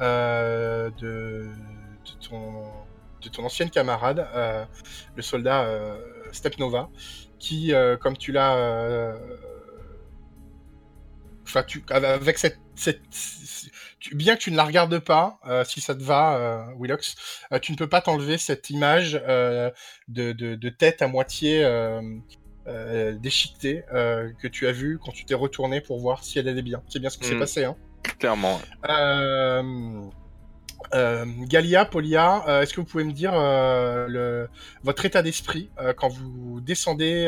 C: de, de, ton, de ton ancienne camarade, le soldat Stepnova, qui, euh, comme tu l'as... euh, Enfin, tu, avec cette... cette tu- bien que tu ne la regardes pas, euh, si ça te va, euh, Willox, euh, tu ne peux pas t'enlever cette image de, de, de tête à moitié déchiquetée que tu as vue quand tu t'es retourné pour voir si elle allait bien. C'est bien ce qui s'est
B: Mm.
C: passé, hein
B: Clairement.
C: Euh, Galia, Polia, euh, est-ce que vous pouvez me dire euh, votre état d'esprit quand vous descendez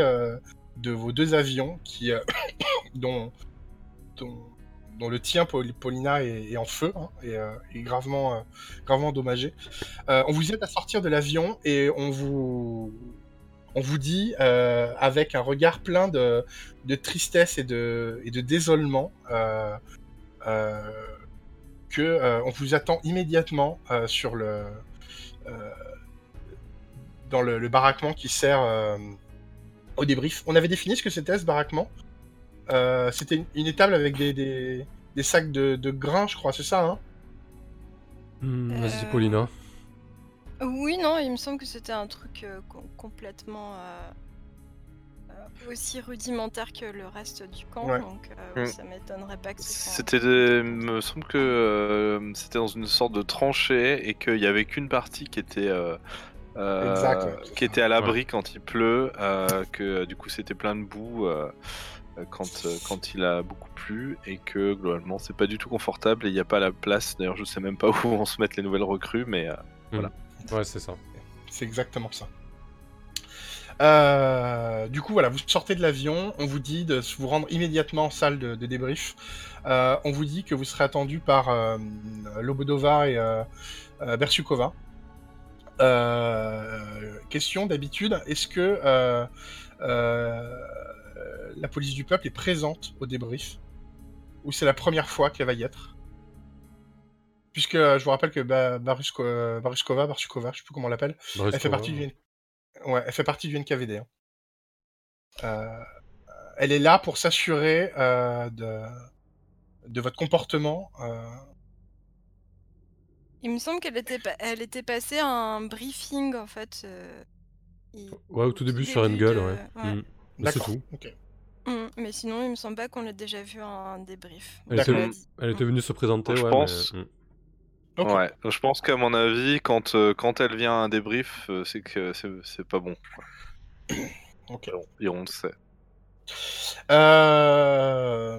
C: de vos deux avions [COUGHS] dont, le tien, Paul- Paulina, est, en feu hein, et gravement, endommagé. On vous aide à sortir de l'avion et on vous, dit avec un regard plein de, tristesse et de, désolement. Que euh, on vous attend immédiatement euh, sur le euh, dans le, le baraquement qui sert euh, au débrief. On avait défini ce que c'était ce baraquement. Euh, c'était une, une étable avec des, des, des sacs de, de grains, je crois, c'est ça, hein?
A: Hmm, Vas-y,
D: Euh,
A: Paulina.
D: Oui, non, il me semble que c'était un truc euh, com- complètement aussi rudimentaire que le reste du camp,
C: Ouais.
D: donc euh,
B: Mm.
D: ça m'étonnerait pas que ce soit.
B: C'était, des- me semble que euh, c'était dans une sorte de tranchée et qu'il y avait qu'une partie qui était, euh, euh,
C: Exact,
B: qui était à l'abri quand il pleut, euh, que du coup c'était plein de boue quand, euh, quand il a beaucoup plu et que globalement c'est pas du tout confortable et il n'y a pas la place. D'ailleurs, je sais même pas [LAUGHS] où on se mettre les nouvelles recrues, mais euh,
A: Ouais, c'est ça.
C: C'est exactement ça. Euh, du coup, voilà, vous sortez de l'avion, on vous dit de vous rendre immédiatement en salle de, de débrief. Euh, on vous dit que vous serez attendu par euh, Lobodova et euh, Bersukova. Euh, question d'habitude, est-ce que la police du peuple est présente au débrief? Ou c'est la première fois qu'elle va y être? Puisque je vous rappelle que ba Barusko Baruskova, Barsukova, je sais plus comment on l'appelle, elle fait partie du N ouais, elle fait partie du NKVD, hein. elle est là pour s'assurer, de de votre comportement,
D: Il me semble qu'elle était elle était passée un briefing, en fait,
A: Ouais, au tout début sur Engel, ouais. Mmh. c'est tout.
D: Mmh, mais sinon, il me semble pas qu'on l'ait déjà vu en débrief.
A: Elle était, elle était venue se présenter,
B: Je
A: ouais,
B: pense.
A: mais- mmh.
B: Ouais, je pense qu'à mon avis, quand, euh, quand elle vient à un débrief, euh, c'est que c'est pas bon. [CLEARS THROAT]
C: OK.
B: Et on le sait.
C: Euh,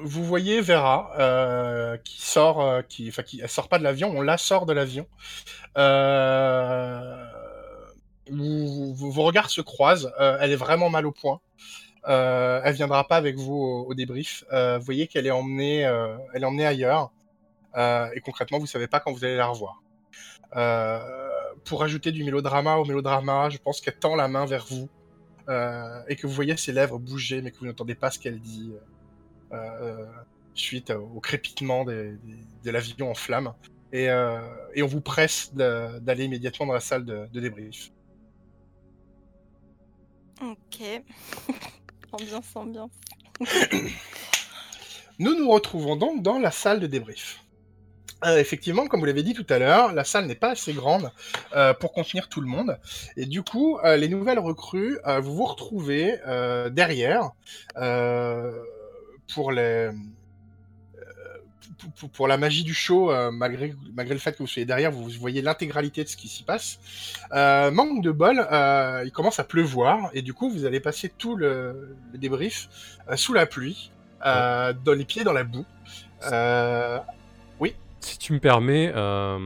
C: vous voyez Vera qui sort, qui, enfin, qui, elle sort pas de l'avion, on la sort de l'avion. Vous- vous- vos regards se croisent. elle est vraiment mal au point. Elle viendra pas avec vous au, au débrief. Vous voyez qu'elle est emmenée, elle est emmenée ailleurs. Euh, et concrètement, vous savez pas quand vous allez la revoir. Euh, pour ajouter du mélodrama au mélodrama, je pense qu'elle tend la main vers vous euh, et que vous voyez ses lèvres bouger, mais que vous n'entendez pas ce qu'elle dit suite au crépitement des- des- de l'avion en flammes. Et, euh, et on vous presse d'aller immédiatement dans la salle de, de débrief.
D: OK. [LAUGHS] ambiance, ambiance.
C: Nous nous retrouvons donc dans la salle de débrief. Euh, effectivement, comme vous l'avez dit tout à l'heure, la salle n'est pas assez grande euh, pour contenir tout le monde. Et du coup, euh, les nouvelles recrues, vous vous retrouvez derrière pour les... pour- pour, pour la magie du show, malgré, malgré le fait que vous soyez derrière, vous, voyez l'intégralité de ce qui s'y passe. Manque de bol, il commence à pleuvoir, et du coup, vous allez passer tout le, le débrief sous la pluie, dans les pieds dans la boue. Euh,
A: Si tu me permets, euh,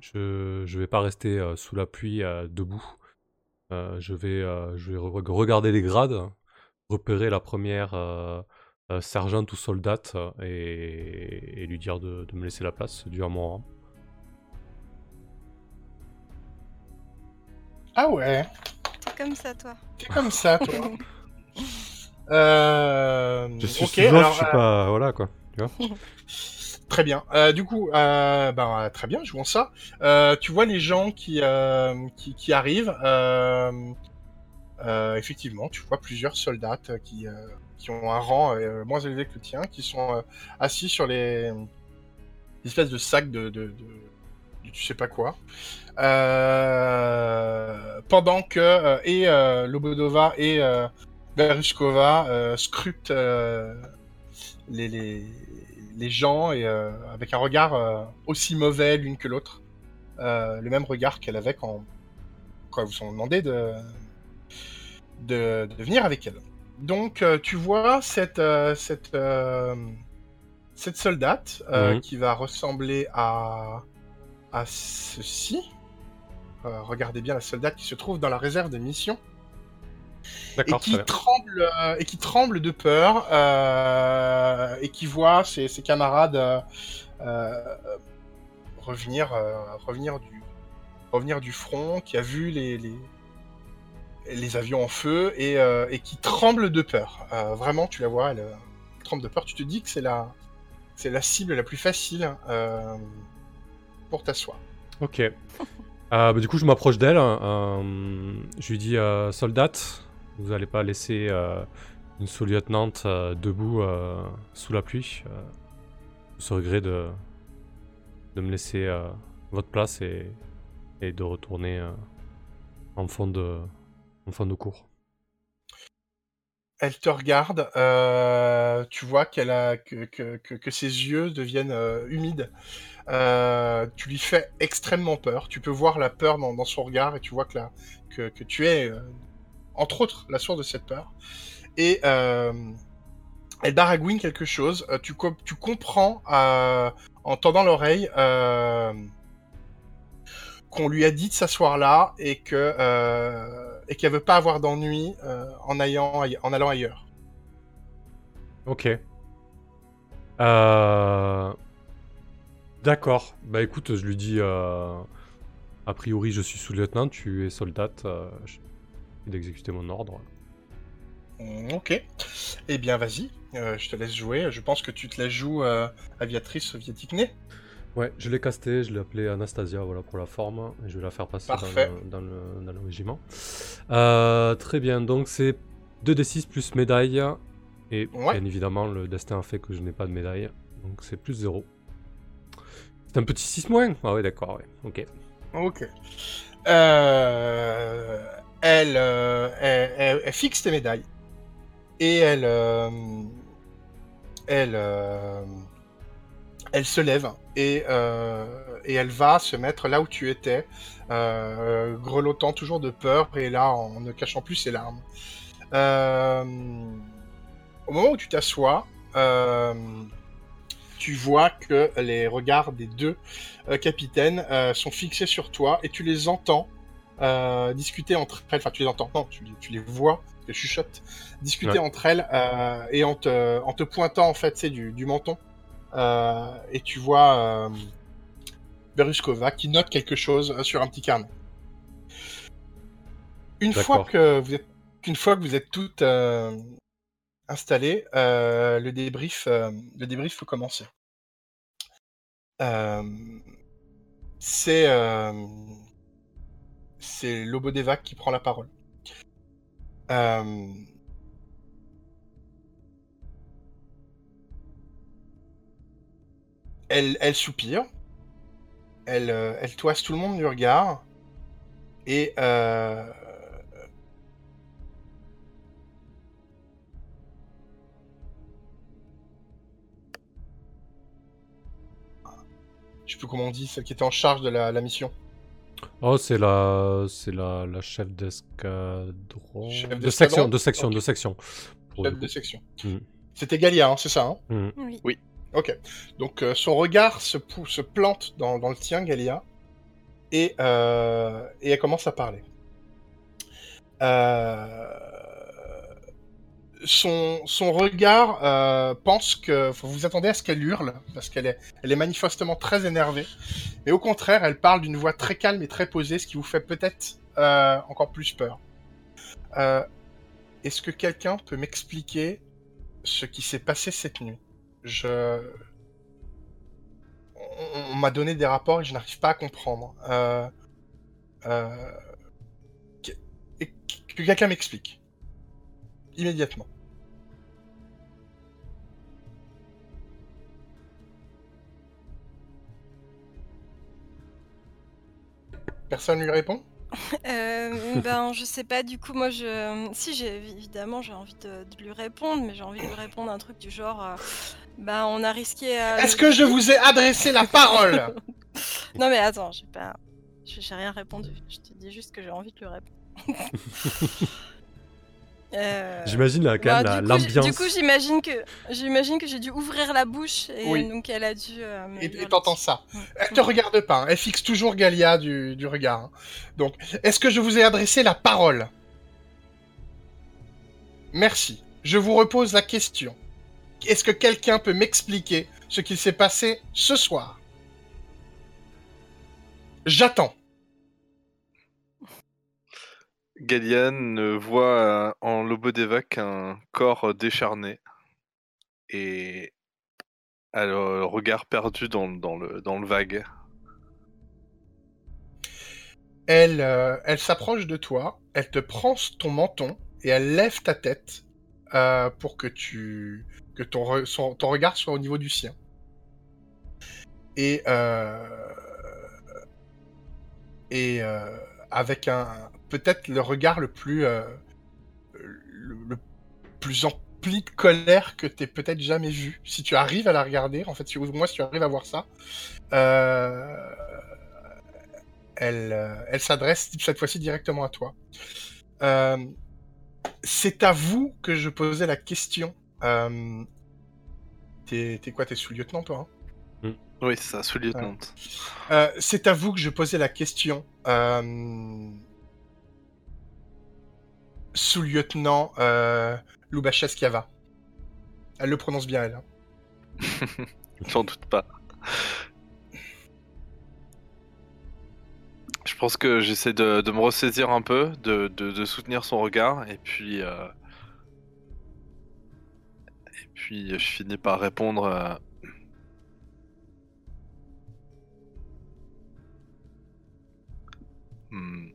A: je je vais pas rester euh, sous la pluie euh, debout. Euh, je vais euh, je vais re- regarder les grades, repérer la première euh, euh, sergente ou soldate et, et lui dire de, de me laisser la place, dû à mon rang.
C: Ah ouais,
D: T'es comme ça, toi.
C: t'es comme ça, toi. [LAUGHS] Euh,
A: Je suis
C: ok,
A: sous-off,
C: alors,
A: je suis
C: euh,
A: pas voilà quoi. [LAUGHS]
C: Très bien. Euh, du coup, euh, ben, très bien, jouons ça. Euh, tu vois les gens qui, qui, arrivent. effectivement, tu vois plusieurs soldats qui, qui ont un rang moins élevé que le tien, qui sont assis sur les, espèces de sacs de, tu sais pas quoi. Pendant que et Lobodova et Beruskova euh, scrutent les, les gens et euh, avec un regard euh, aussi mauvais l'une que l'autre. Euh, le même regard qu'elle avait quand, quand vous ont demandé de, de, de venir avec elle. Donc tu vois cette, cette, cette soldate qui va ressembler à, à ceci. Regardez bien la soldate qui se trouve dans la réserve de mission et qui tremble euh, et qui tremble de peur euh, et qui voit ses, ses camarades euh, revenir revenir du revenir du front qui a vu les les, les avions en feu et, et qui tremble de peur vraiment tu la vois elle tremble de peur tu te dis que c'est la c'est la cible la plus facile pour t'asseoir
A: Ok. Euh, bah, du coup, je m'approche d'elle. euh, je lui dis euh, Soldate, vous n'allez pas laisser euh, une sous-lieutenante euh, debout euh, sous la pluie. Serais gré de, de me laisser votre place et, de retourner en, fond de, cours.
C: Elle te regarde, tu vois qu'elle a que, que, que, ses yeux deviennent humides. Tu lui fais extrêmement peur. Tu peux voir la peur dans, son regard et tu vois que, tu es, entre autres, la source de cette peur. Et euh, elle baragouine quelque chose. Euh, tu, co- tu comprends euh, en tendant l'oreille euh, qu'on lui a dit de s'asseoir là et que et qu'elle veut pas avoir d'ennui en, allant ailleurs.
A: Ok. D'accord. Bah écoute, je lui dis... A priori, je suis sous-lieutenant, tu es soldate. D'exécuter mon ordre.
C: Mm, Ok. Eh bien, vas-y, euh, je te laisse jouer. Je pense que tu te la joues euh, aviatrice soviétique née.
A: Ouais, je l'ai casté, je l'ai appelé Anastasia voilà, pour la forme, et je vais la faire passer dans le, dans, le, dans le régiment. Euh, très bien, donc c'est 2d6 plus médaille, et
C: Ouais.
A: bien évidemment, le destin a fait que je n'ai pas de médaille, donc c'est plus 0. C'est un petit 6 moins Ah ouais, d'accord, ouais, ok.
C: Ok. Euh, elle, euh, elle, fixe tes médailles. Et elle. euh, euh, se lève et, et elle va se mettre là où tu étais, grelottant toujours de peur et là en ne cachant plus ses larmes. Au moment où tu t'assois, tu vois que les regards des deux capitaines sont fixés sur toi et tu les entends euh, discuter entre elles. Enfin, tu les entends, non, tu, les- tu les vois, elles chuchotent, discuter
A: Ouais.
C: entre elles euh, et en te, en te pointant en fait, c'est du, du menton. Euh, et tu vois euh, Beruskova qui note quelque chose euh, sur un petit carnet. Une fois que vous êtes, qu'une fois que vous êtes toutes euh, installées, euh, le débrief, euh, le débrief peut commencer. Euh, c'est euh, c'est Lobodevac qui prend la parole. Euh, elle, soupire. Elle, euh, elle toise tout le monde du regard. Et euh, je sais plus comment on dit, celle qui était en charge de la mission.
A: Oh, c'est la, c'est la, la chef d'escadron.
C: Chef
A: De section, de section, de section.
C: Chef de section.
A: Mhm.
C: C'était Galia, hein, c'est ça hein
A: Mhm.
D: Oui.
C: Ok. Donc euh, son regard se, se plante dans, dans le tien, Galia, et, euh, et elle commence à parler. Euh, son, regard euh, pense que faut vous attendez à ce qu'elle hurle parce qu'elle est, manifestement très énervée. Mais au contraire, elle parle d'une voix très calme et très posée, ce qui vous fait peut-être euh, encore plus peur. Euh, Est-ce que quelqu'un peut m'expliquer ce qui s'est passé cette nuit? Je on, m'a donné des rapports et je n'arrive pas à comprendre. Que quelqu'un m'explique? Immédiatement. Personne lui répond? [LAUGHS]
D: Euh, ben, je sais pas, du coup, moi, je. Si, j'ai évidemment, j'ai envie de, de lui répondre, mais j'ai envie de lui répondre un truc du genre. euh, Ben, on a risqué. euh,
C: Est-ce
D: le-
C: que je vous ai adressé la parole? [LAUGHS]
D: Non, mais attends, j'ai pas. J'ai j'ai rien répondu. Je te dis juste que j'ai envie de lui répondre. [LAUGHS] Euh,
A: J'imagine là, quand
D: bah,
A: même la-
D: du coup, j-
A: l'ambiance.
D: Du coup, j'imagine que j'imagine que j'ai dû ouvrir la bouche et
C: Oui.
D: donc elle a dû. euh,
C: Et t'entends ça. Elle te regarde pas. hein. Elle fixe toujours Galia du, du regard. hein. Donc, est-ce que je vous ai adressé la parole? Merci. Je vous repose la question. Est-ce que quelqu'un peut m'expliquer ce qu'il s'est passé ce soir? J'attends.
B: Galian voit euh, en Lobodevac un corps euh, décharné et a le regard perdu dans, le- dans, le, dans le vague.
C: Elle, euh, elle s'approche de toi, elle te prend ton menton et elle lève ta tête euh, pour que tu que ton, ton regard soit au niveau du sien. Et euh, et euh, avec un peut-être le regard le plus euh, le, le plus empli de colère que t'aies peut-être jamais vu. Si tu arrives à la regarder, en fait, si, moi si tu arrives à voir ça, euh, elle, euh, elle s'adresse cette fois-ci directement à toi. C'est à vous que je posais la question. T'es quoi? T'es sous-lieutenant, toi hein?
B: Oui, c'est ça, sous-lieutenant.
C: Euh, C'est à vous que je posais la question. Euh, Sous-lieutenant euh, Lubachevskiava. Elle le prononce bien, elle. hein. [LAUGHS]
B: J'en doute pas. Je pense que j'essaie de, me ressaisir un peu, de, soutenir son regard, et puis euh, puis je finis par répondre. euh, Hmm.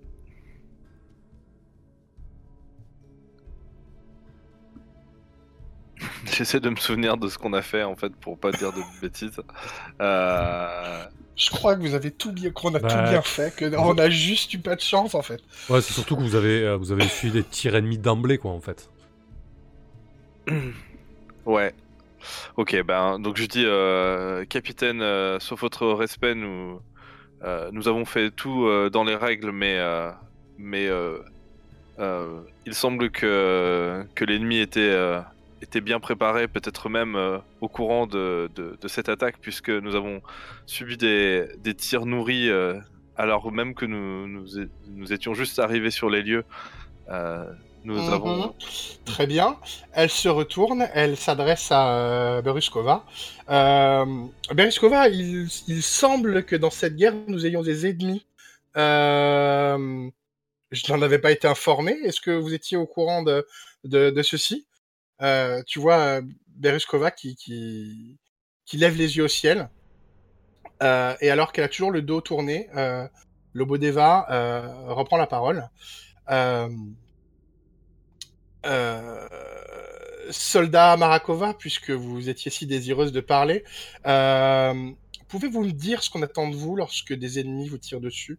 B: [LAUGHS] J'essaie de me souvenir de ce qu'on a fait en fait pour pas dire de [LAUGHS] bêtises. Euh,
C: Je crois que vous avez tout bien, qu'on a
A: Bah,
C: tout bien fait, que on a juste eu pas de chance en fait.
A: Ouais, c'est surtout que vous avez, euh, vous avez suivi des tirs ennemis d'emblée, quoi, en fait. [CLEARS THROAT]
B: Ouais. Ok, ben donc je dis euh, capitaine, euh, sauf votre respect, nous euh, nous avons fait tout euh, dans les règles, mais euh, mais euh, euh, il semble que que l'ennemi était euh, était bien préparé, peut-être même euh, au courant de, de, de cette attaque, puisque nous avons subi des, des tirs nourris euh, alors même que nous, nous é- nous étions juste arrivés sur les lieux. Euh, nous
C: Mhm.
B: avons
C: Très bien. Elle se retourne, elle s'adresse à euh, Beruskova. Euh, Beruskova, il, il semble que dans cette guerre, nous ayons des ennemis. Euh, je n'en avais pas été informé. Est-ce que vous étiez au courant de, de, de ceci? Euh, Tu vois euh, Beruskova qui, qui, qui lève les yeux au ciel. Euh, et alors qu'elle a toujours le dos tourné, euh, Lobodeva euh, reprend la parole. Soldat Marakova, puisque vous étiez si désireuse de parler, pouvez-vous me dire ce qu'on attend de vous lorsque des ennemis vous tirent dessus?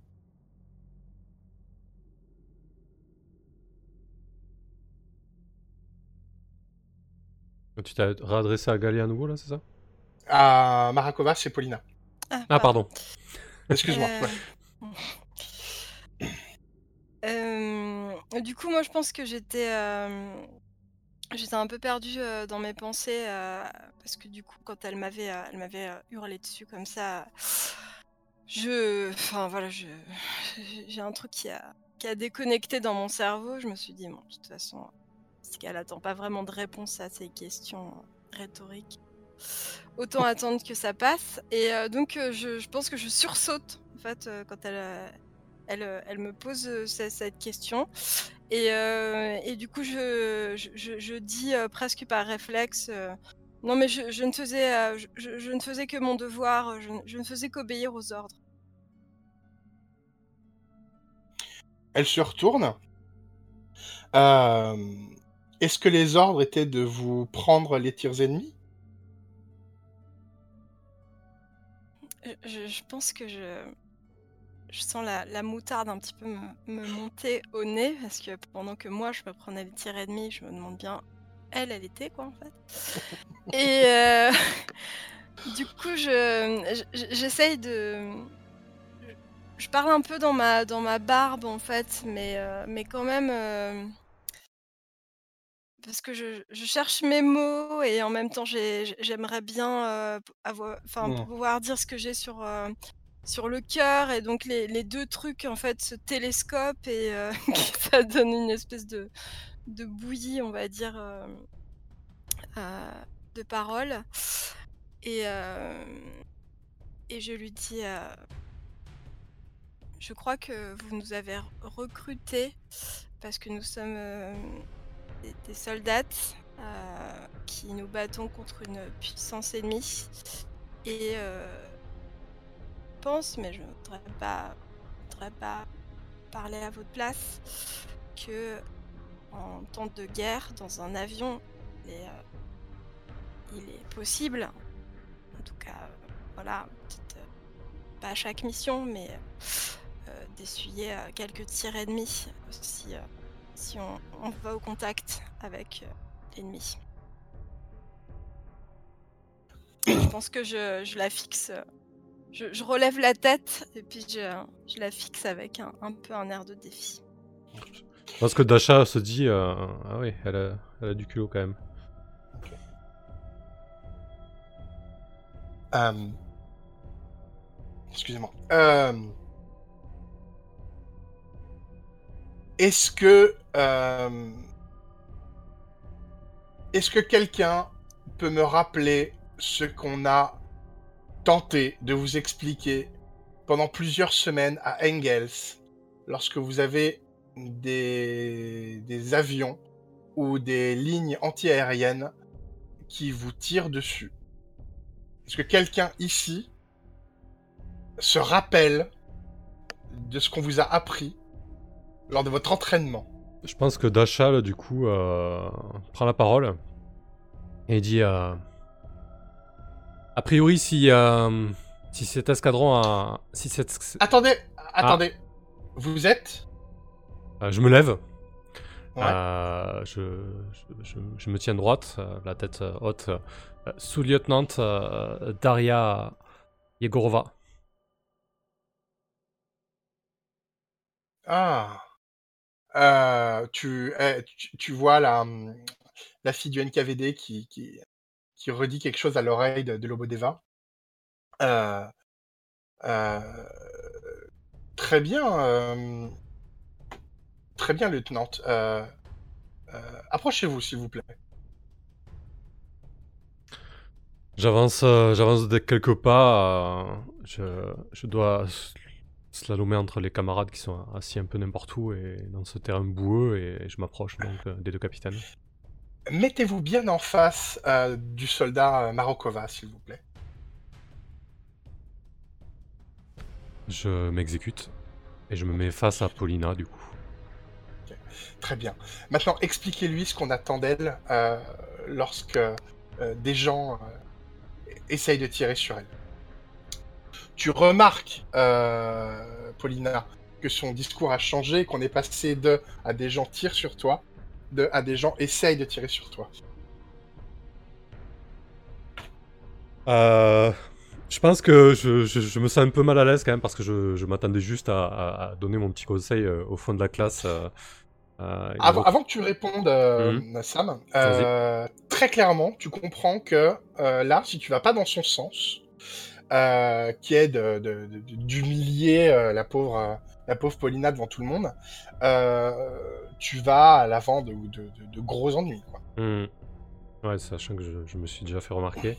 A: Tu t'es réadressé à Galia à nouveau, là, c'est ça?
C: À Marakova, c'est Paulina.
A: Ah, pardon.
C: Excuse-moi.
D: Euh,
C: ouais.
D: euh, du coup, moi, je pense que j'étais, euh, j'étais un peu perdue euh, dans mes pensées euh, parce que du coup, quand elle m'avait, euh, elle m'avait euh, hurlé dessus comme ça, je, enfin voilà, je, j'ai un truc qui a, qui a déconnecté dans mon cerveau. Je me suis dit, bon, de toute façon, qu'elle attend pas vraiment de réponse à ces questions rhétoriques. Autant attendre que ça passe. Et euh, donc, euh, je, je pense que je sursaute, en fait, euh, quand elle, elle, elle me pose ce- cette question. Et, et du coup, je, je, je- dis presque par réflexe Non, mais je, ne faisais, je, ne faisais que mon devoir, je, ne- je ne faisais qu'obéir aux ordres.
C: Elle se retourne. Euh, Est-ce que les ordres étaient de vous prendre les tirs ennemis?
D: Je, je- pense que je, je sens la, la moutarde un petit peu me, me monter au nez, parce que pendant que moi, je me prenais les tirs ennemis, je me demande bien, elle, elle était quoi, en fait? [LAUGHS] Et euh, [LAUGHS] du coup, je, je- j'essaye de... je- Je parle un peu dans ma, dans ma barbe, en fait, mais, euh, mais quand même... euh, parce que je, je cherche mes mots et en même temps j'ai- j'ai- j'aimerais bien euh, avoir, enfin pouvoir dire ce que j'ai sur euh, sur le cœur et donc les, les deux trucs en fait se télescopent et euh, [LAUGHS] ça donne une espèce de de bouillie on va dire euh, euh, de paroles et euh, et je lui dis euh, je crois que vous nous avez recrutés parce que nous sommes euh, des, des soldats euh, qui nous battons contre une puissance ennemie. Et euh, je pense, mais je ne voudrais pas, parler à votre place, que en temps de guerre, dans un avion, il est, euh, possible, en tout cas, voilà, euh, pas à chaque mission, mais d'essuyer quelques tirs ennemis si, euh, si on, on va au contact avec euh, l'ennemi. Je pense que je, je la fixe. euh, Je, je relève la tête et puis je, je la fixe avec un, un peu un air de défi.
A: Parce que Dasha se dit euh, Ah oui, elle a, elle a du culot quand même.
C: Euh, Excusez-moi. Euh, Est-ce que... euh, Est-ce que quelqu'un peut me rappeler ce qu'on a tenté de vous expliquer pendant plusieurs semaines à Engels lorsque vous avez des, des avions ou des lignes antiaériennes qui vous tire dessus? Est-ce que quelqu'un ici se rappelle de ce qu'on vous a appris lors de votre entraînement
A: Je pense que Dachal, du coup, euh, prend la parole et dit euh, A priori, si, euh, si cet escadron a. Si cette...
C: Attendez, attendez. Vous êtes?
A: Euh, je me lève.
C: Ouais.
A: Je, je- je- je me tiens droite, la tête haute. Sous-lieutenant Daria Yegorova.
C: Ah. Euh, tu, eh, tu, tu vois la, hum, la fille du NKVD qui, qui, qui redit quelque chose à l'oreille de, de Lobodeva. Euh, euh, très bien. euh, très bien, lieutenant. Approchez-vous, s'il vous plaît.
A: J'avance, j'avance de quelques pas. je, je dois slalomer entre les camarades qui sont assis un peu n'importe où et dans ce terrain boueux et je m'approche donc euh, des deux capitaines.
C: Mettez-vous bien en face euh, du soldat euh, Marokova, s'il vous plaît.
A: Je m'exécute et je me mets face à Paulina du coup.
C: Très bien. Maintenant, expliquez-lui ce qu'on attend d'elle euh, lorsque euh, des gens essayent de tirer sur elle. Tu remarques, euh, Paulina, que son discours a changé, qu'on est passé de à des gens tirent sur toi, de à des gens essayent de tirer sur toi.
A: Euh, je pense que je, je- je me sens un peu mal à l'aise quand même parce que je, je m'attendais juste à, à- à donner mon petit conseil euh, au fond de la classe. euh,
C: Avant, que tu répondes, euh, Sam, très clairement, tu comprends que là, si tu vas pas dans son sens, euh, qui est d'humilier euh, la pauvre, euh, la pauvre Paulina devant tout le monde, tu vas à l'avant de, de- de- de gros ennuis. Quoi.
A: Hmm. Ouais, sachant que je, je me suis déjà fait remarquer.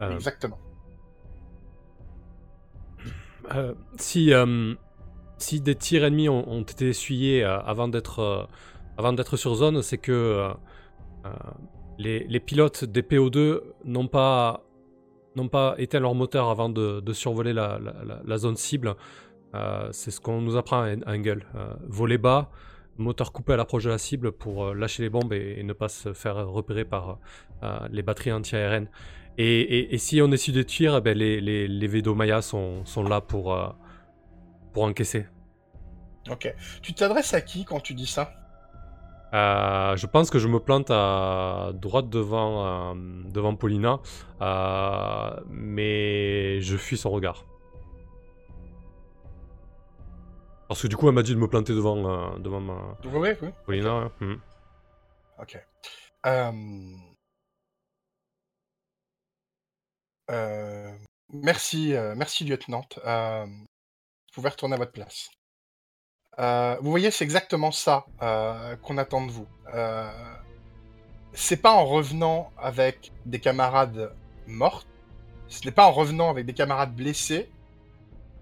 C: Exactement.
A: Si, si des tirs ennemis ont, ont été essuyés avant d'être avant d'être sur zone, c'est que les, les pilotes des PO2 n'ont pas n'ont pas éteint leur moteur avant de, survoler la, zone cible. Euh, c'est ce qu'on nous apprend à Angle. Euh, voler bas, moteur coupé à l'approche de la cible pour euh, lâcher les bombes et, ne pas se faire repérer par les batteries anti-ARN. Et, si on des tirs, eh ben les, les, les Vedo Maya sont, sont là pour, pour encaisser.
C: Ok. Tu t'adresses à qui quand tu dis ça?
A: Euh, je pense que je me plante à droite devant, euh, devant Paulina, euh, mais je fuis son regard. Parce que du coup, elle m'a dit de me planter devant, devant ma
C: Oui, oui.
A: Paulina. hein. Hmm.
C: Ok. Merci, merci lieutenant. Euh, Vous pouvez retourner à votre place. Euh, vous voyez, c'est exactement ça euh, qu'on attend de vous. Euh, c'est pas en revenant avec des camarades morts, ce n'est pas en revenant avec des camarades blessés,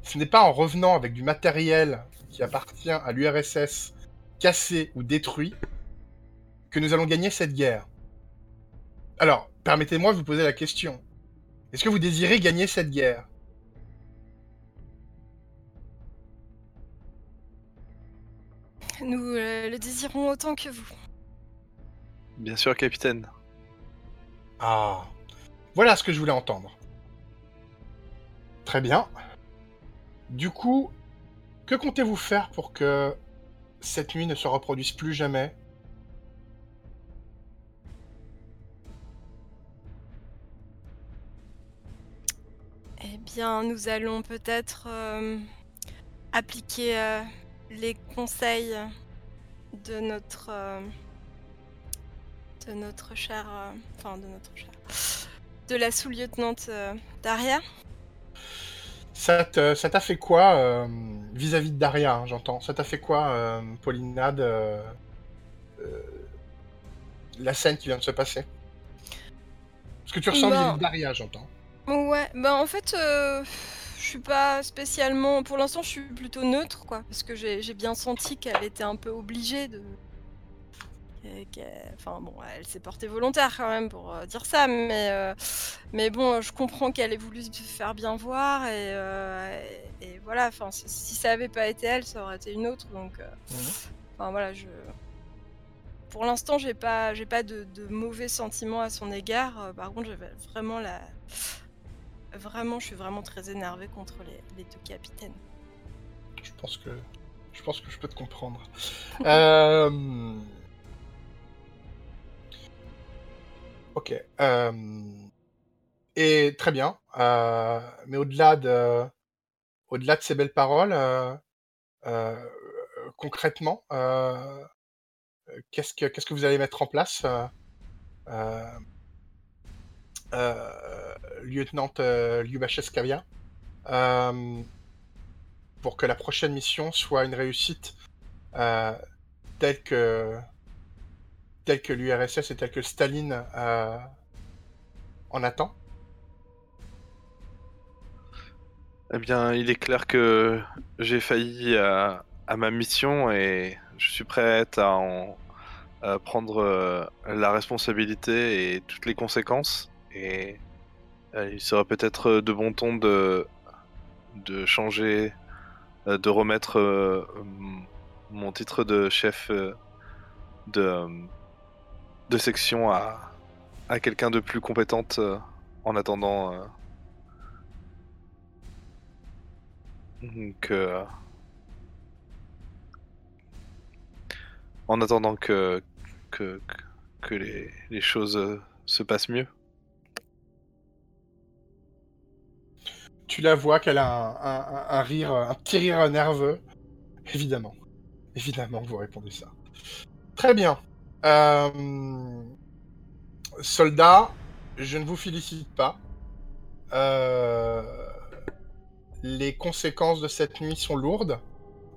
C: ce n'est pas en revenant avec du matériel qui appartient à l'URSS cassé ou détruit que nous allons gagner cette guerre. Alors, permettez-moi de vous poser la question. Est-ce que vous désirez gagner cette guerre?
D: Nous euh, le désirons autant que vous.
B: Bien sûr, capitaine.
C: Ah, voilà ce que je voulais entendre. Très bien. Du coup, que comptez-vous faire pour que cette nuit ne se reproduise plus jamais?
D: Eh bien, nous allons peut-être euh, appliquer euh, les conseils de notre euh, de notre chère, euh, enfin de notre chère, de la sous-lieutenante euh, Daria.
C: Ça te- ça t'a fait quoi vis-à-vis de Daria, hein, j'entends Ça t'a fait quoi, Paulina, de la scène qui vient de se passer? Ce que tu ressens
D: Ben-
C: vis-à-vis de Daria, j'entends.
D: Ouais, bah en fait, je suis pas spécialement. Pour l'instant, je suis plutôt neutre, quoi, parce que j'ai bien senti qu'elle était un peu obligée de Enfin bon, elle s'est portée volontaire quand même pour euh, dire ça, mais, euh, mais bon, je comprends qu'elle ait voulu se faire bien voir et, euh, et- voilà. Enfin, si, ça avait pas été elle, ça aurait été une autre. Donc, euh,
C: Mhm.
D: enfin voilà, je. Pour l'instant, j'ai pas, j'ai pas de, de mauvais sentiments à son égard. Par contre, j'avais vraiment la, vraiment, je suis vraiment très énervée contre les, les deux capitaines.
C: Je pense que je pense que je peux te comprendre. [LAUGHS] Euh, Ok. euh, Et très bien. Euh, Mais au-delà de au-delà de ces belles paroles, concrètement, qu'est-ce que qu'est-ce que vous allez mettre en place, euh, euh, euh, euh, Lyubachevskaya, euh, pour que la prochaine mission soit une réussite telle que telle que l'URSS et telle que Staline en attend.
B: Eh bien, il est clair que j'ai failli à, ma mission et je suis prête à en prendre la responsabilité et toutes les conséquences. Et euh, il serait peut-être de bon ton de, changer, euh, de remettre euh, mon titre de chef euh, de, euh, section à, quelqu'un de plus compétente euh, en attendant. euh, euh, en attendant que, que, que- que les, choses euh, se passent mieux.
C: Tu la vois qu'elle a un, rire, un petit rire nerveux. Évidemment. Évidemment vous répondez ça. Très bien. Euh... Soldats, je ne vous félicite pas. Euh, Les conséquences de cette nuit sont lourdes,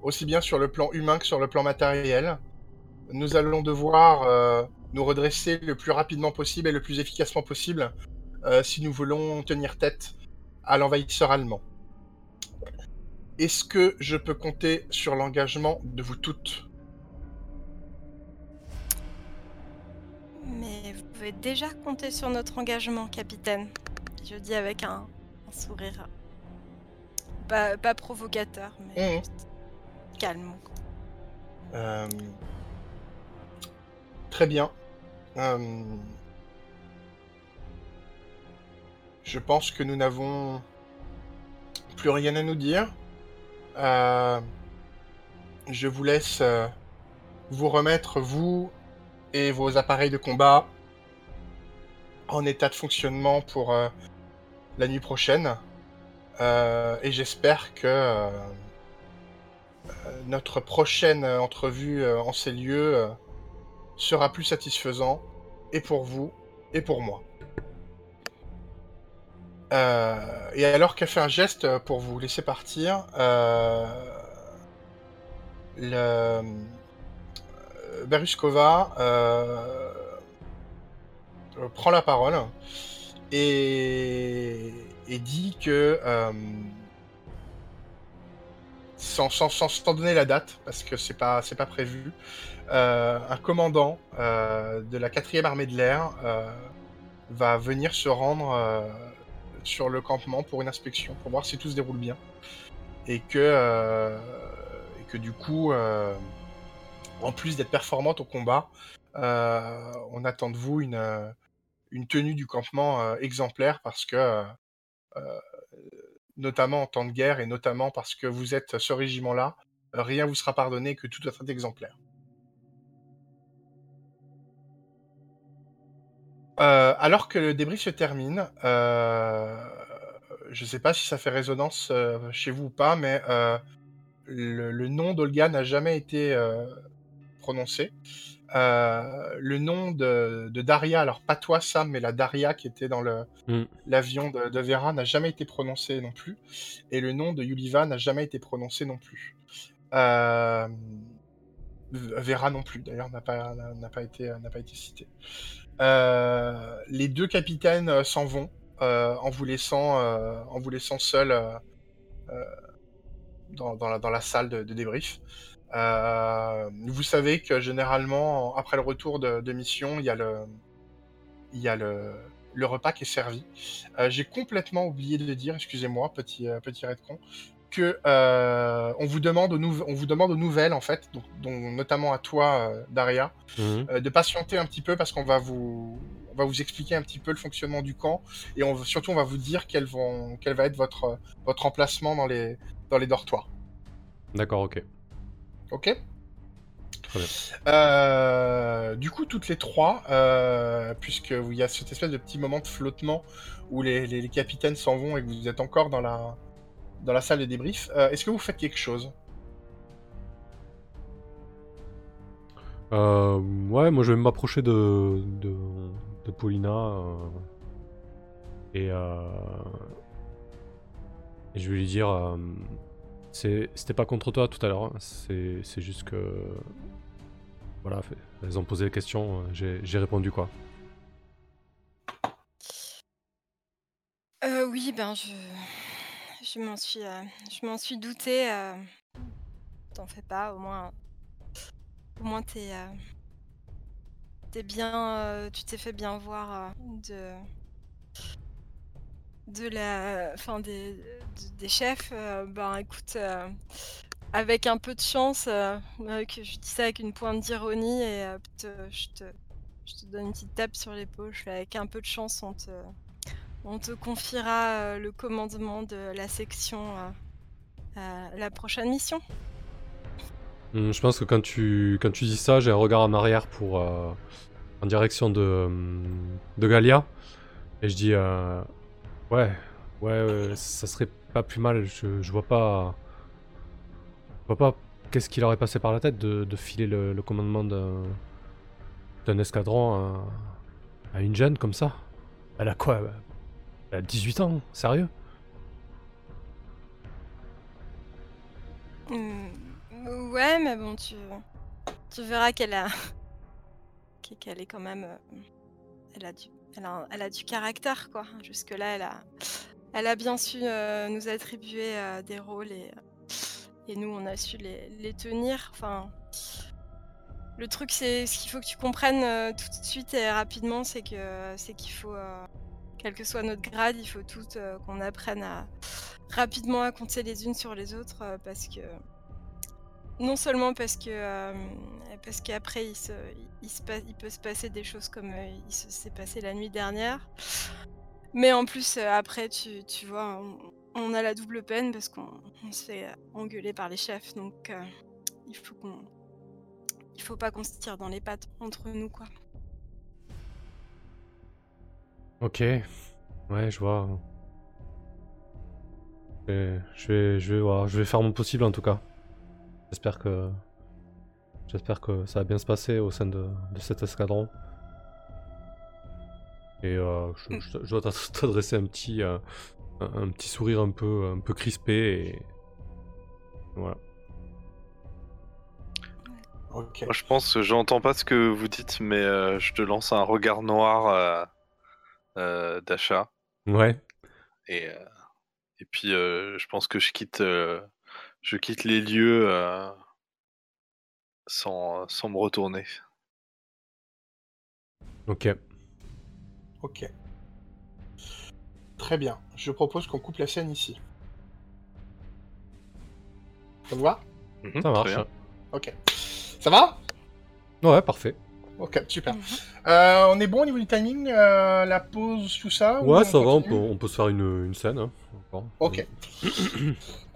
C: aussi bien sur le plan humain que sur le plan matériel. Nous allons devoir euh, nous redresser le plus rapidement possible et le plus efficacement possible euh, si nous voulons tenir tête à l'envahisseur allemand. Est-ce que je peux compter sur l'engagement de vous toutes?
D: Mais vous pouvez déjà compter sur notre engagement, capitaine. Je dis avec un, un sourire. Pas, pas provocateur, mais
C: Mhm.
D: juste calme.
C: Euh, Très bien. Euh, Je pense que nous n'avons plus rien à nous dire. Euh, Je vous laisse euh, vous remettre, vous et vos appareils de combat, en état de fonctionnement pour euh, la nuit prochaine. Et j'espère que notre prochaine entrevue en ces lieux sera plus satisfaisant, et pour vous, et pour moi. Euh, et alors qu'elle fait un geste pour vous laisser partir, euh, euh, Beruskova prend la parole et, dit que sans, sans, sans, donner la date, parce que c'est pas, pas prévu, un commandant de la 4e armée de l'air va venir se rendre sur le campement pour une inspection, pour voir si tout se déroule bien. Et que, euh, et que du coup, euh, en plus d'être performante au combat, euh, on attend de vous une, une tenue du campement exemplaire parce que, notamment en temps de guerre et notamment parce que vous êtes ce régiment-là, rien vous sera pardonné que tout doit être exemplaire. Euh, alors que le débris se termine, euh, je ne sais pas si ça fait résonance euh, chez vous ou pas, mais le, le nom d'Olga n'a jamais été prononcé. Le nom de, de Daria, alors pas toi Sam, mais la Daria qui était dans
A: Mm.
C: l'avion de, de Vera n'a jamais été prononcé non plus. Et le nom de Yuliva n'a jamais été prononcé non plus. Vera non plus, d'ailleurs, n'a pas, pas, été, n'a pas été cité. Euh, les deux capitaines euh, s'en vont euh, en vous laissant, en vous laissant seul dans, la, salle de, débrief. Vous savez que généralement, après le retour de, mission, il y a le, repas qui est servi. J'ai complètement oublié de le dire, excusez-moi, petit, petit redcon, que euh, on, vous demande aux on vous demande aux nouvelles, en fait, donc, notamment à toi, euh, Daria,
A: Mhm.
C: euh, de patienter un petit peu parce qu'on va vous, on va vous expliquer un petit peu le fonctionnement du camp et on, surtout on va vous dire quel, vont, quel va être votre, votre emplacement dans les, dans les dortoirs.
A: D'accord, ok.
C: Ok?
A: Très bien.
C: Du coup, toutes les trois, puisque il y a cette espèce de petit moment de flottement où les, les- les capitaines s'en vont et que vous êtes encore dans la, dans la salle de débrief, euh, est-ce que vous faites quelque chose?
A: Euh, ouais, moi je vais m'approcher de, de, de Paulina euh, et, euh, et je vais lui dire euh, c'est- c'était pas contre toi tout à l'heure, hein, c'est c'est juste que. Voilà, elles ont posé des questions, euh, j'ai j'ai répondu quoi.
D: Euh, oui, ben je, je m'en suis, euh, suis douté. euh, T'en fais pas, au moins, au moins t'es, euh, t'es bien, tu t'es fait bien voir de, de la, enfin des, de- des chefs. ben écoute, avec un peu de chance, je dis ça avec une pointe d'ironie et je te, je te donne une petite tape sur l'épaule. Je avec un peu de chance, on te on te confiera euh, le commandement de la section euh, à la prochaine mission.
A: Hum, je pense que quand tu, quand tu dis ça, j'ai un regard en arrière pour euh, en direction de, hum, de Galia. Et je dis ouais, ouais, ça serait pas plus mal. Je, je vois pas. Je vois pas qu'est-ce qui leur est passé par la tête de, filer le, commandement d'un escadron à, à une jeune comme ça. Elle a quoi 18 ans, sérieux
D: Hmm, ouais, mais bon, tu, tu verras qu'elle a. [LAUGHS] qu'e- qu'elle est quand même. euh, elle, a du, elle, a, elle a du caractère, quoi. Jusque-là, elle a, elle a bien su euh, nous attribuer euh, des rôles et, et nous, on a su les, tenir. Enfin. Le truc, c'est ce qu'il faut que tu comprennes tout de suite et rapidement, c'est que c'est qu'il faut, quel que soit notre grade, il faut tout euh, qu'on apprenne à rapidement à compter les unes sur les autres euh, parce que non seulement parce que euh, parce qu'après il se, il, se passe- il peut se passer des choses comme il se s'est passé la nuit dernière, mais en plus après tu, tu vois on, a la double peine parce qu'on on se fait engueuler par les chefs donc il faut il faut pas qu'on se tire dans les pattes entre nous quoi.
A: Ok. Ouais, je vois. Et je vais, je vais voir, je vais faire mon possible en tout cas. J'espère que, j'espère que ça va bien se passer au sein de, de cet escadron. Et euh, je, je- je dois t'ad- [LAUGHS] t'adresser un petit, euh, un, un petit sourire un peu, un peu crispé et voilà.
C: Ok.
B: Moi, je pense que j'entends pas ce que vous dites, mais euh, je te lance un regard noir euh, d'achat.
A: Ouais.
B: Et, euh, et puis, euh, je pense que je quitte, euh, je quitte les lieux euh, sans, sans me retourner.
A: Ok.
C: Ok. Très bien. Je propose qu'on coupe la scène ici. Ça vous va?
B: Mhm,
A: Ça marche.
C: Ok. Ça va?
A: Ouais, parfait.
C: Ok, super.
D: Mhm.
C: Euh, on est bon au niveau du timing euh, La pause, tout ça ou
A: Ouais, ça va, on peut,
C: continue
A: on peut se faire une, une scène. hein, encore.
C: Ok. [CLEARS THROAT]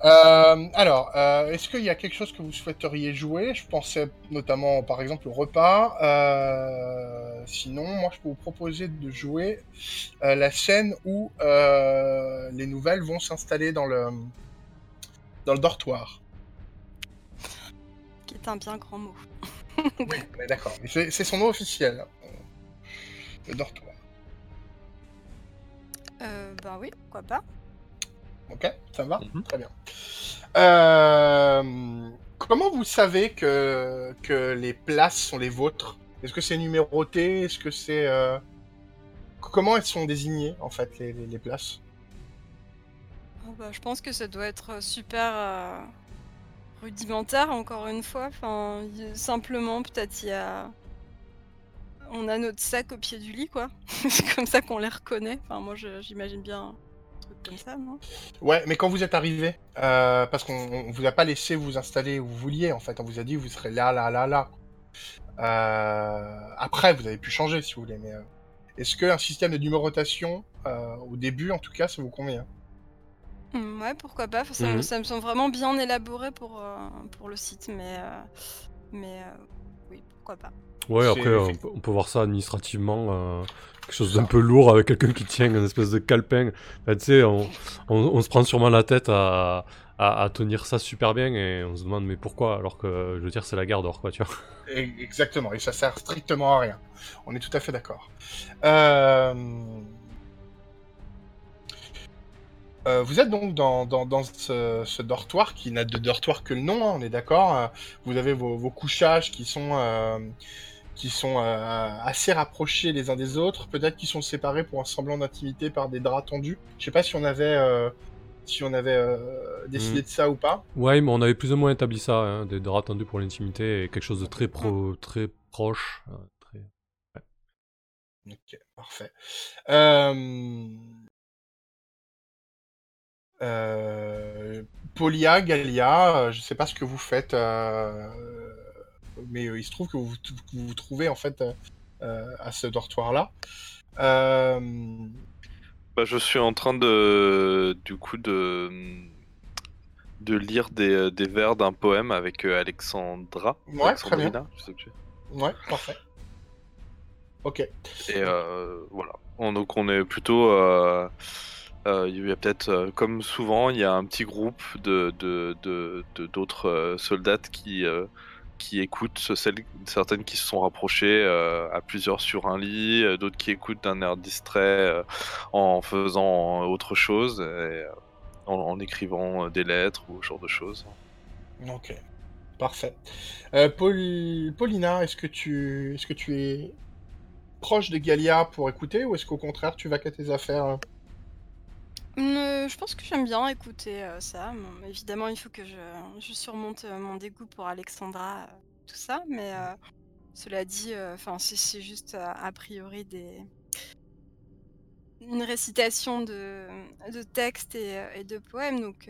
C: Euh, alors, euh, est-ce qu'il y a quelque chose que vous souhaiteriez jouer? Je pensais notamment, par exemple, au repas. Euh, sinon, moi, je peux vous proposer de jouer euh, la scène où euh, les nouvelles vont s'installer dans le dans le dortoir.
D: Qui est un bien grand mot. [LAUGHS] [LAUGHS]
C: Oui, d'accord. C'est son nom officiel. hein. Le dortoir.
D: Euh, bah oui, pourquoi pas.
C: Ok, ça va
B: Mhm.
C: Très bien. Euh, comment vous savez que, que les places sont les vôtres? Est-ce que c'est numéroté? Est-ce que c'est... euh, Comment elles sont désignées, en fait, les, les- les places?
D: Oh, bah, je pense que ça doit être super, euh, rudimentaire, encore une fois. Enfin, y- simplement, peut-être il y a. On a notre sac au pied du lit, quoi. [LAUGHS] C'est comme ça qu'on les reconnaît. Enfin, moi, j'imagine bien comme ça,
C: Ouais, mais quand vous êtes arrivé, euh, parce qu'on on vous a pas laissé vous installer où vous vouliez, en fait, on vous a dit vous serez là, là, là, là. Euh, après, vous avez pu changer si vous voulez, mais euh, est-ce qu'un système de numérotation, euh, au début en tout cas, ça vous convient?
D: Ouais, pourquoi pas. Enfin, ça, me-
A: Mhm.
D: ça me semble vraiment bien élaboré pour, euh, pour le site, mais. euh, mais euh, oui, pourquoi pas.
A: Ouais, après, on peut, on peut voir ça administrativement, euh, quelque chose d'un peu lourd avec quelqu'un qui tient une espèce de calepin. Enfin, tu sais, on, on- on se prend sûrement la tête à, à, à tenir ça super bien et on se demande mais pourquoi alors que, je veux dire, c'est la guerre d'or, quoi, tu vois.
C: Exactement, et ça sert strictement à rien. On est tout à fait d'accord. Euh, euh, vous êtes donc dans, dans, dans ce, ce dortoir qui n'a de dortoir que le nom, hein, on est d'accord. Euh, Vous avez vos, vos couchages qui sont, euh, qui sont euh, assez rapprochés les uns des autres, peut-être qu'ils sont séparés pour un semblant d'intimité par des draps tendus. Je sais pas si on avait, euh, si on avait euh, décidé de ça ou pas.
A: Ouais, mais on avait plus ou moins établi ça, hein, des draps tendus pour l'intimité et quelque chose de très, pro, très proche. très...
C: Ok, parfait. Euh... Euh... Polia, Galia, euh, je sais pas ce que vous faites, euh, mais il se trouve que vous vous, que vous vous trouvez en fait euh, à ce dortoir-là.
B: Bah, je suis en train de, du coup, de, de lire des, des vers d'un poème avec Alexandra.
C: Ouais, très bien.
B: Je sais plus.
C: Ouais, parfait. Ok.
B: Et voilà. On- donc on est plutôt. Euh, y a peut-être, euh, comme souvent, il y a un petit groupe de d'autres euh, soldats qui qui écoutent, celles, certaines qui se sont rapprochées à plusieurs sur un lit, d'autres qui écoutent d'un air distrait en faisant autre chose, en, écrivant des lettres ou ce genre de choses.
C: Ok. Parfait. Paul- Paulina, est-ce que tu, est-ce que tu es proche de Galia pour écouter ou est-ce qu'au contraire tu vas qu'à tes affaires
D: Je pense que j'aime bien écouter euh, ça. Évidemment, il faut que je, je surmonte euh, mon dégoût pour Alexandra, euh, tout ça. Mais cela dit, c'est juste a priori des une récitation de, textes et, de poèmes. Donc,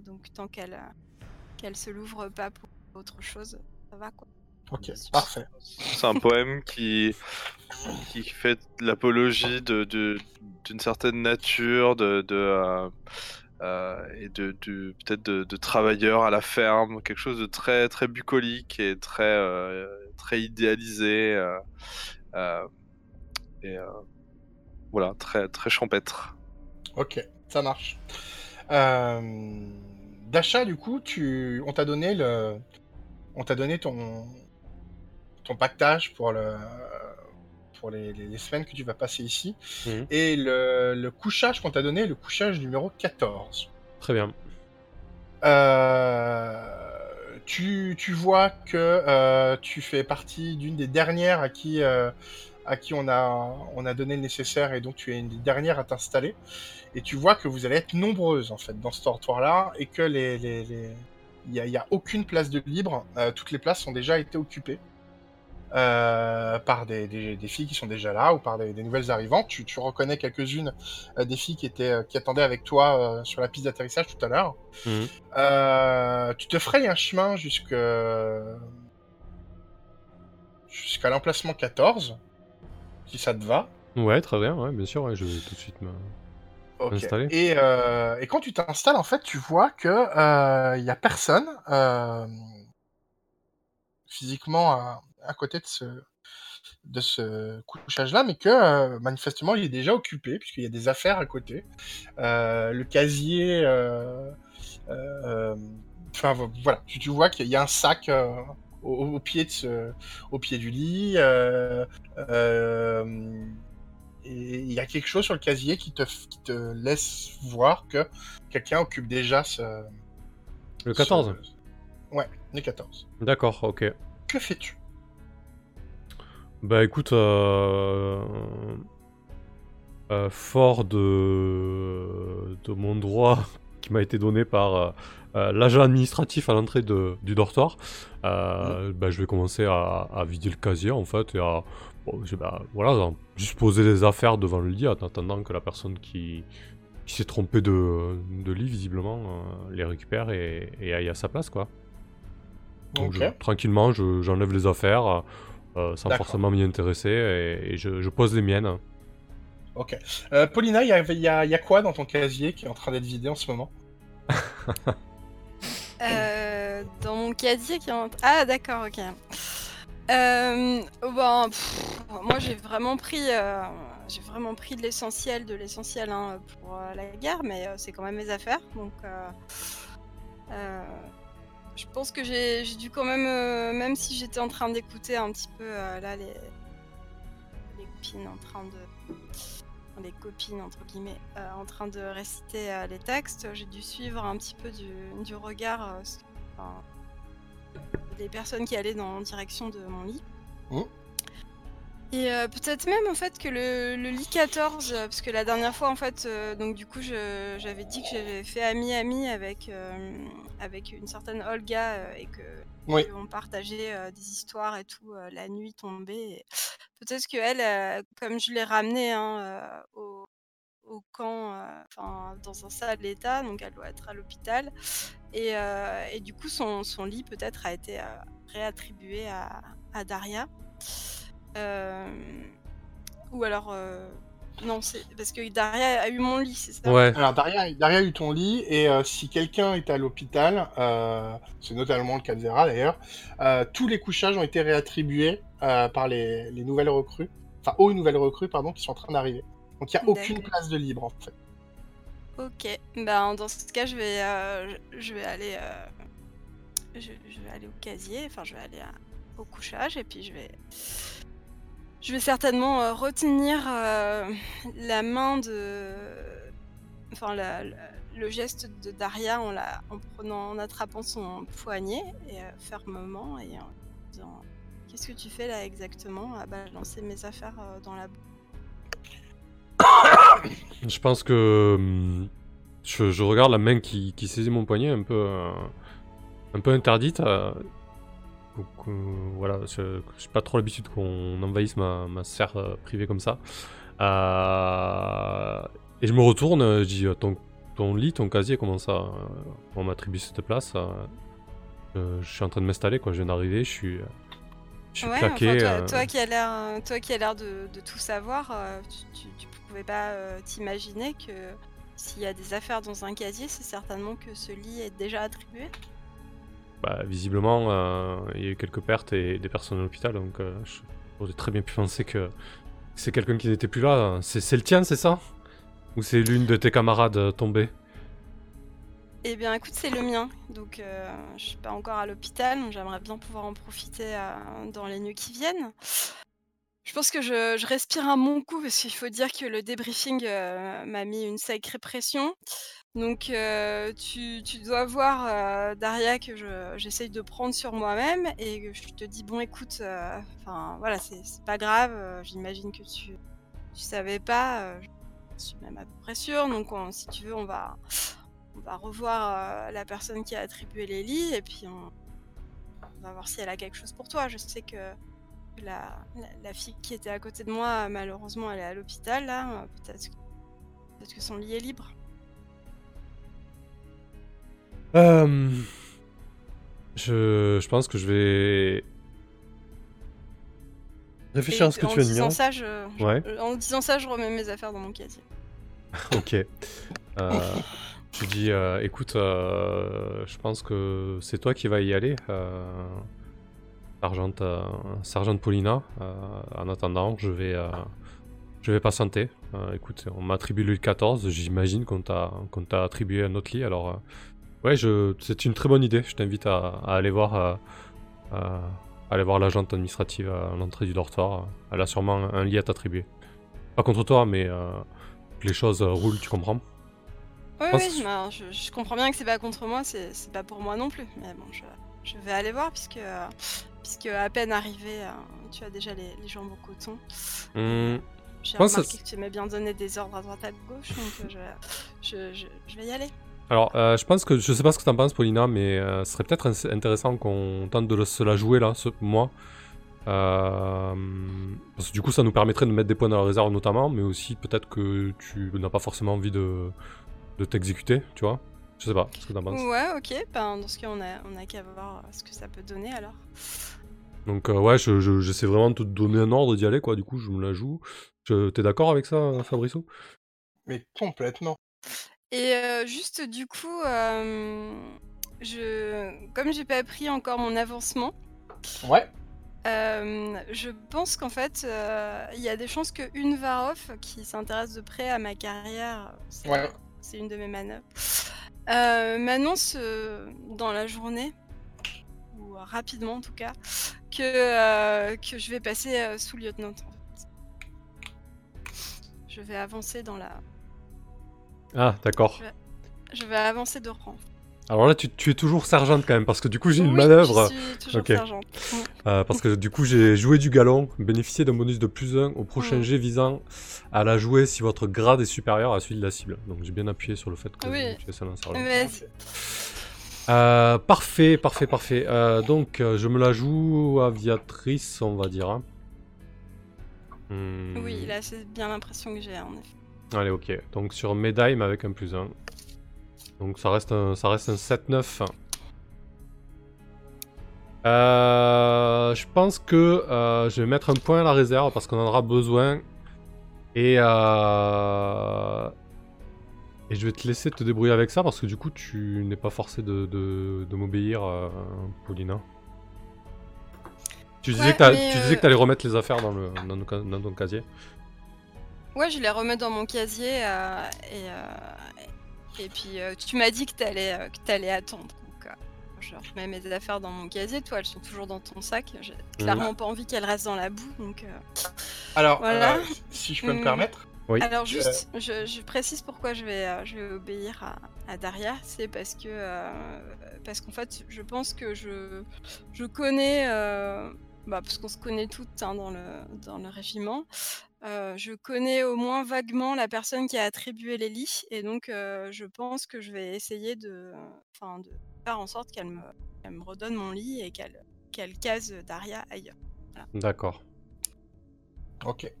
D: donc tant qu'elle qu'elle se l'ouvre pas pour autre chose, ça va quoi.
C: Ok, parfait.
B: C'est un poème qui, qui fait l'apologie de, de- d'une certaine nature, de, de, euh, euh, et de, de- peut-être de, de travailleurs à la ferme, quelque chose de très, très bucolique et très, euh, très idéalisé. euh, euh, et euh, voilà, très, très champêtre.
C: Ok, ça marche. Euh... Dasha, du coup, tu, on t'a donné le, on t'a donné ton, ton pactage pour le, pour les, les- les semaines que tu vas passer ici,
A: Mhm.
C: et le, le couchage qu'on t'a donné, le couchage numéro 14.
A: Très bien.
C: Euh, tu, tu vois que euh, tu fais partie d'une des dernières à qui, euh, à qui on, a, on a donné le nécessaire et donc tu es une des dernières à t'installer. Et tu vois que vous allez être nombreuses en fait dans ce dortoir-là et que les, les, les- il n'y a, a aucune place de libre. Toutes les places ont déjà été occupées euh, par des, des- des filles qui sont déjà là ou par des, des nouvelles arrivantes. Tu, tu reconnais quelques-unes euh, des filles qui, étaient, euh, qui attendaient avec toi euh, sur la piste d'atterrissage tout à l'heure.
A: Mhm.
C: Euh, tu te frayes un chemin jusqu'à l'emplacement 14, si ça te va.
A: Ouais, très bien, ouais, bien sûr, ouais, je vais tout de suite me... Installé.
C: Et, euh, et quand tu t'installes, en fait, tu vois que euh, il y a personne euh, physiquement à, côté de ce de ce couchage-là, mais que euh, manifestement il est déjà occupé puisqu'il y a des affaires à côté. Euh, le casier, euh, enfin vo- voilà, tu, tu vois qu'il y a un sac au, au pied de ce, au pied du lit. et il y a quelque chose sur le casier qui te, qui te laisse voir que quelqu'un occupe déjà ce.
A: Le 14
C: ce- Ouais, le 14.
A: D'accord, ok.
C: Que fais-tu?
A: Bah écoute, euh, euh, fort de... de mon droit [LAUGHS] qui m'a été donné par, euh, euh, l'agent administratif à l'entrée de- du dortoir, euh, bah, je vais commencer à, à vider le casier en fait et à bon, bah, voilà, juste poser les affaires devant le lit en attendant que la personne qui, qui s'est trompée de, de lit visiblement euh, les récupère et, et aille à sa place quoi. Donc je- tranquillement, je- j'enlève les affaires euh, sans forcément m'y intéresser et, et je, je pose les miennes.
C: Ok. Euh, Paulina, il y a, il y a- il y a quoi dans ton casier qui est en train d'être vidé en ce moment? [LAUGHS]
D: Euh, dans mon casier qui est en... Ah d'accord, ok. Euh, bon, pff, moi j'ai vraiment pris, euh, j'ai vraiment pris de l'essentiel, de l'essentiel hein, pour euh, la guerre, mais euh, c'est quand même mes affaires, donc euh, euh, je pense que j'ai dû quand même, euh, même si j'étais en train d'écouter un petit peu euh, là les, copines en train de, les copines entre guillemets, euh, en train de réciter les textes, j'ai dû suivre un petit peu du, regard des personnes qui allaient dans la direction de mon lit.
C: Mhm.
D: Et euh, peut-être même en fait que le, le lit 14, euh, parce que la dernière fois en fait, euh, donc du coup j'avais dit que j'avais fait ami-ami avec, euh, avec une certaine Olga et que
C: Oui.
D: on partageait des histoires et tout la nuit tombée. et Peut-être que elle, comme je l'ai ramenée hein, au, au camp, enfin dans un sale état, donc elle doit être à l'hôpital. Et, et du coup, son, son lit peut-être a été réattribué à, à Daria. Euh, ou alors, euh, non, c'est parce que Daria a eu mon lit, c'est ça?
A: Ouais,
C: Alors, Daria, Daria a eu ton lit, et euh, si quelqu'un est à l'hôpital, euh, c'est notamment le cas de Zera d'ailleurs, euh, tous les couchages ont été réattribués euh, par les, les nouvelles recrues, enfin aux nouvelles recrues, pardon, qui sont en train d'arriver. Donc il n'y a aucune place de libre en fait.
D: Ok, ben dans ce cas, je vais, euh, je, je vais aller, euh, je, je vais aller au casier, enfin je vais aller à- au couchage et puis je vais, je vais certainement euh, retenir euh, la main de, enfin le geste de Daria en la, en prenant, en attrapant son poignet et euh, fermement et en disant, qu'est-ce que tu fais là exactement à balancer mes affaires dans la boue?
A: je pense que hum, je, regarde la main qui, qui saisit mon poignet un peu, un peu interdite. Donc, voilà, je j'ai pas trop l'habitude qu'on envahisse ma, ma sphère euh, privée comme ça. Euh, et je me retourne, je dis euh, ton, ton lit, ton casier, comment ça On m'attribue cette place. je suis en train de m'installer, quoi. Je viens d'arriver, je suis, je suis
D: Ouais,
A: claqué.
D: enfin, toi, toi qui as l'air, toi qui as l'air de, de tout savoir, tu, tu pouvais pas euh, t'imaginer que s'il y a des affaires dans un casier, c'est certainement que ce lit est déjà attribué?
A: Bah, visiblement, euh, il y a eu quelques pertes et des personnes à l'hôpital, donc euh, j'aurais très bien pu penser que c'est quelqu'un qui n'était plus là. C'est le tien, c'est ça? Ou c'est l'une de tes camarades euh, tombée
D: Eh bien, écoute, c'est le mien. Donc, je suis pas encore à l'hôpital. donc J'aimerais bien pouvoir en profiter dans les nuits qui viennent. Je pense que je, respire un bon coup parce qu'il faut dire que le débriefing m'a mis une sacrée pression. Donc, euh, tu, tu dois voir, euh, Daria, que je- j'essaye de prendre sur moi-même et que je te dis bon, écoute, euh, enfin voilà, c'est pas grave. J'imagine que tu, savais pas. je suis même à peu près sûre. Donc, on- si tu veux, on va, on va revoir la personne qui a attribué les lits et puis on, va voir si elle a quelque chose pour toi. Je sais que la, la, fille qui était à côté de moi, malheureusement, elle est à l'hôpital là. Peut-être peut que son lit est libre.
A: Euh, je, je pense que je vais réfléchir
D: Et
A: à ce que tu viens de dire.
D: ça, je, je-
A: Ouais.
D: en disant ça, je remets mes affaires dans mon casier. [LAUGHS]
A: Ok. Euh, je dis, euh, écoute, euh, je pense que c'est toi qui vas y aller, euh, sergente, euh, sergente Paulina. Euh, en attendant, je vais, euh, je vais patienter. Euh, écoute, on m'a attribué le 14, j'imagine qu'on t'a, qu'on t'a attribué un autre lit. Alors, euh, ouais, je, c'est une très bonne idée. Je t'invite à, à aller voir, euh, euh, aller voir l'agente administrative à l'entrée du dortoir. Elle a sûrement un lit à t'attribuer. Pas contre toi, mais euh, les choses roulent, tu comprends
D: Oui, oui, je, je comprends bien que c'est pas contre moi, c'est pas pour moi non plus. Mais bon, je, je vais aller voir puisque, euh, puisque à peine arrivé, euh, tu as déjà les, les jambes au coton.
A: Hmm,
D: J'ai
A: pense que
D: remarqué que tu aimais bien donner des ordres à droite à gauche, donc je vais y aller.
A: Alors, euh, je pense que je sais pas ce que t'en penses, Paulina, mais euh, ce serait peut-être intéressant qu'on tente de le- se la jouer là, ce- moi. Euh, parce que du coup, ça nous permettrait de mettre des points dans la réserve notamment, mais aussi peut-être que tu n'as pas forcément envie de, de t'exécuter, tu vois. Je sais pas, ce que t'en penses.
D: Ouais, ok. Ben, dans ce cas, on a, on a qu'à voir ce que ça peut donner alors.
A: Donc euh, ouais, je- je- j'essaie vraiment de te donner un ordre d'y aller, quoi. Du coup, je me la joue. Je- T'es d'accord avec ça, Fabriceau
C: Mais complètement.
D: Et euh, juste du coup, euh, je, comme j'ai pas pris encore mon avancement,
C: Ouais.
D: euh, je pense qu'en fait, il y a des chances que une Varov qui s'intéresse de près à ma carrière, c'est
C: Ouais.
D: une de mes manœuvres, m'annonce dans la journée ou rapidement en tout cas que que je vais passer sous lieutenant. en fait. Je vais avancer dans la,
A: Ah, d'accord.
D: je vais avancer de rang.
A: Alors là, tu, tu es toujours sergente quand même, parce que du coup, j'ai une
D: Oui,
A: manœuvre.
D: Je suis toujours sergente.
A: Euh, parce que du coup, j'ai joué du galon, bénéficié d'un bonus de plus 1 au prochain
D: Mm.
A: jet visant à la jouer si votre grade est supérieur à celui de la cible. Donc j'ai bien appuyé sur le fait que
D: Oui.
A: tu es seul.
D: Mais.
A: Euh, parfait, parfait, parfait. Euh, donc euh, je me la joue aviatrice, on va dire. hein. Hmm.
D: oui, là c'est bien l'impression que j'ai en effet.
A: Allez, ok. Donc sur médaille, mais avec un plus 1. Donc ça reste un, ça reste un 7-9. Euh, je pense que euh, je vais mettre un point à la réserve parce qu'on en aura besoin. Et, euh, et je vais te laisser te débrouiller avec ça parce que du coup tu n'es pas forcé de, de, de m'obéir, Paulina. Tu disais
D: Ouais,
A: que tu disais t'allais remettre les affaires dans, le, dans ton casier.
D: Ouais, je les remets dans mon casier euh, et, euh, et puis euh, tu m'as dit que t'allais euh, que t'allais attendre. Donc euh, je remets mes affaires dans mon casier. Toi, elles sont toujours dans ton sac. J'ai clairement pas envie qu'elles restent dans la boue. Donc euh,
C: Alors,
D: Voilà.
C: euh, si je peux me
D: Mm.
C: permettre,
A: Oui.
D: Alors juste, je, je précise pourquoi je vais, euh, je vais obéir à, à Daria, c'est parce que euh, parce qu'en fait, je pense que je, je connais, euh, bah, parce qu'on se connaît toutes hein, dans le dans le régiment, euh, je connais au moins vaguement la personne qui a attribué les lits, et donc euh, je pense que je vais essayer de, enfin, de faire en sorte qu'elle me, qu'elle me redonne mon lit et qu'elle qu'elle case Daria ailleurs.
A: D'accord.
C: ok.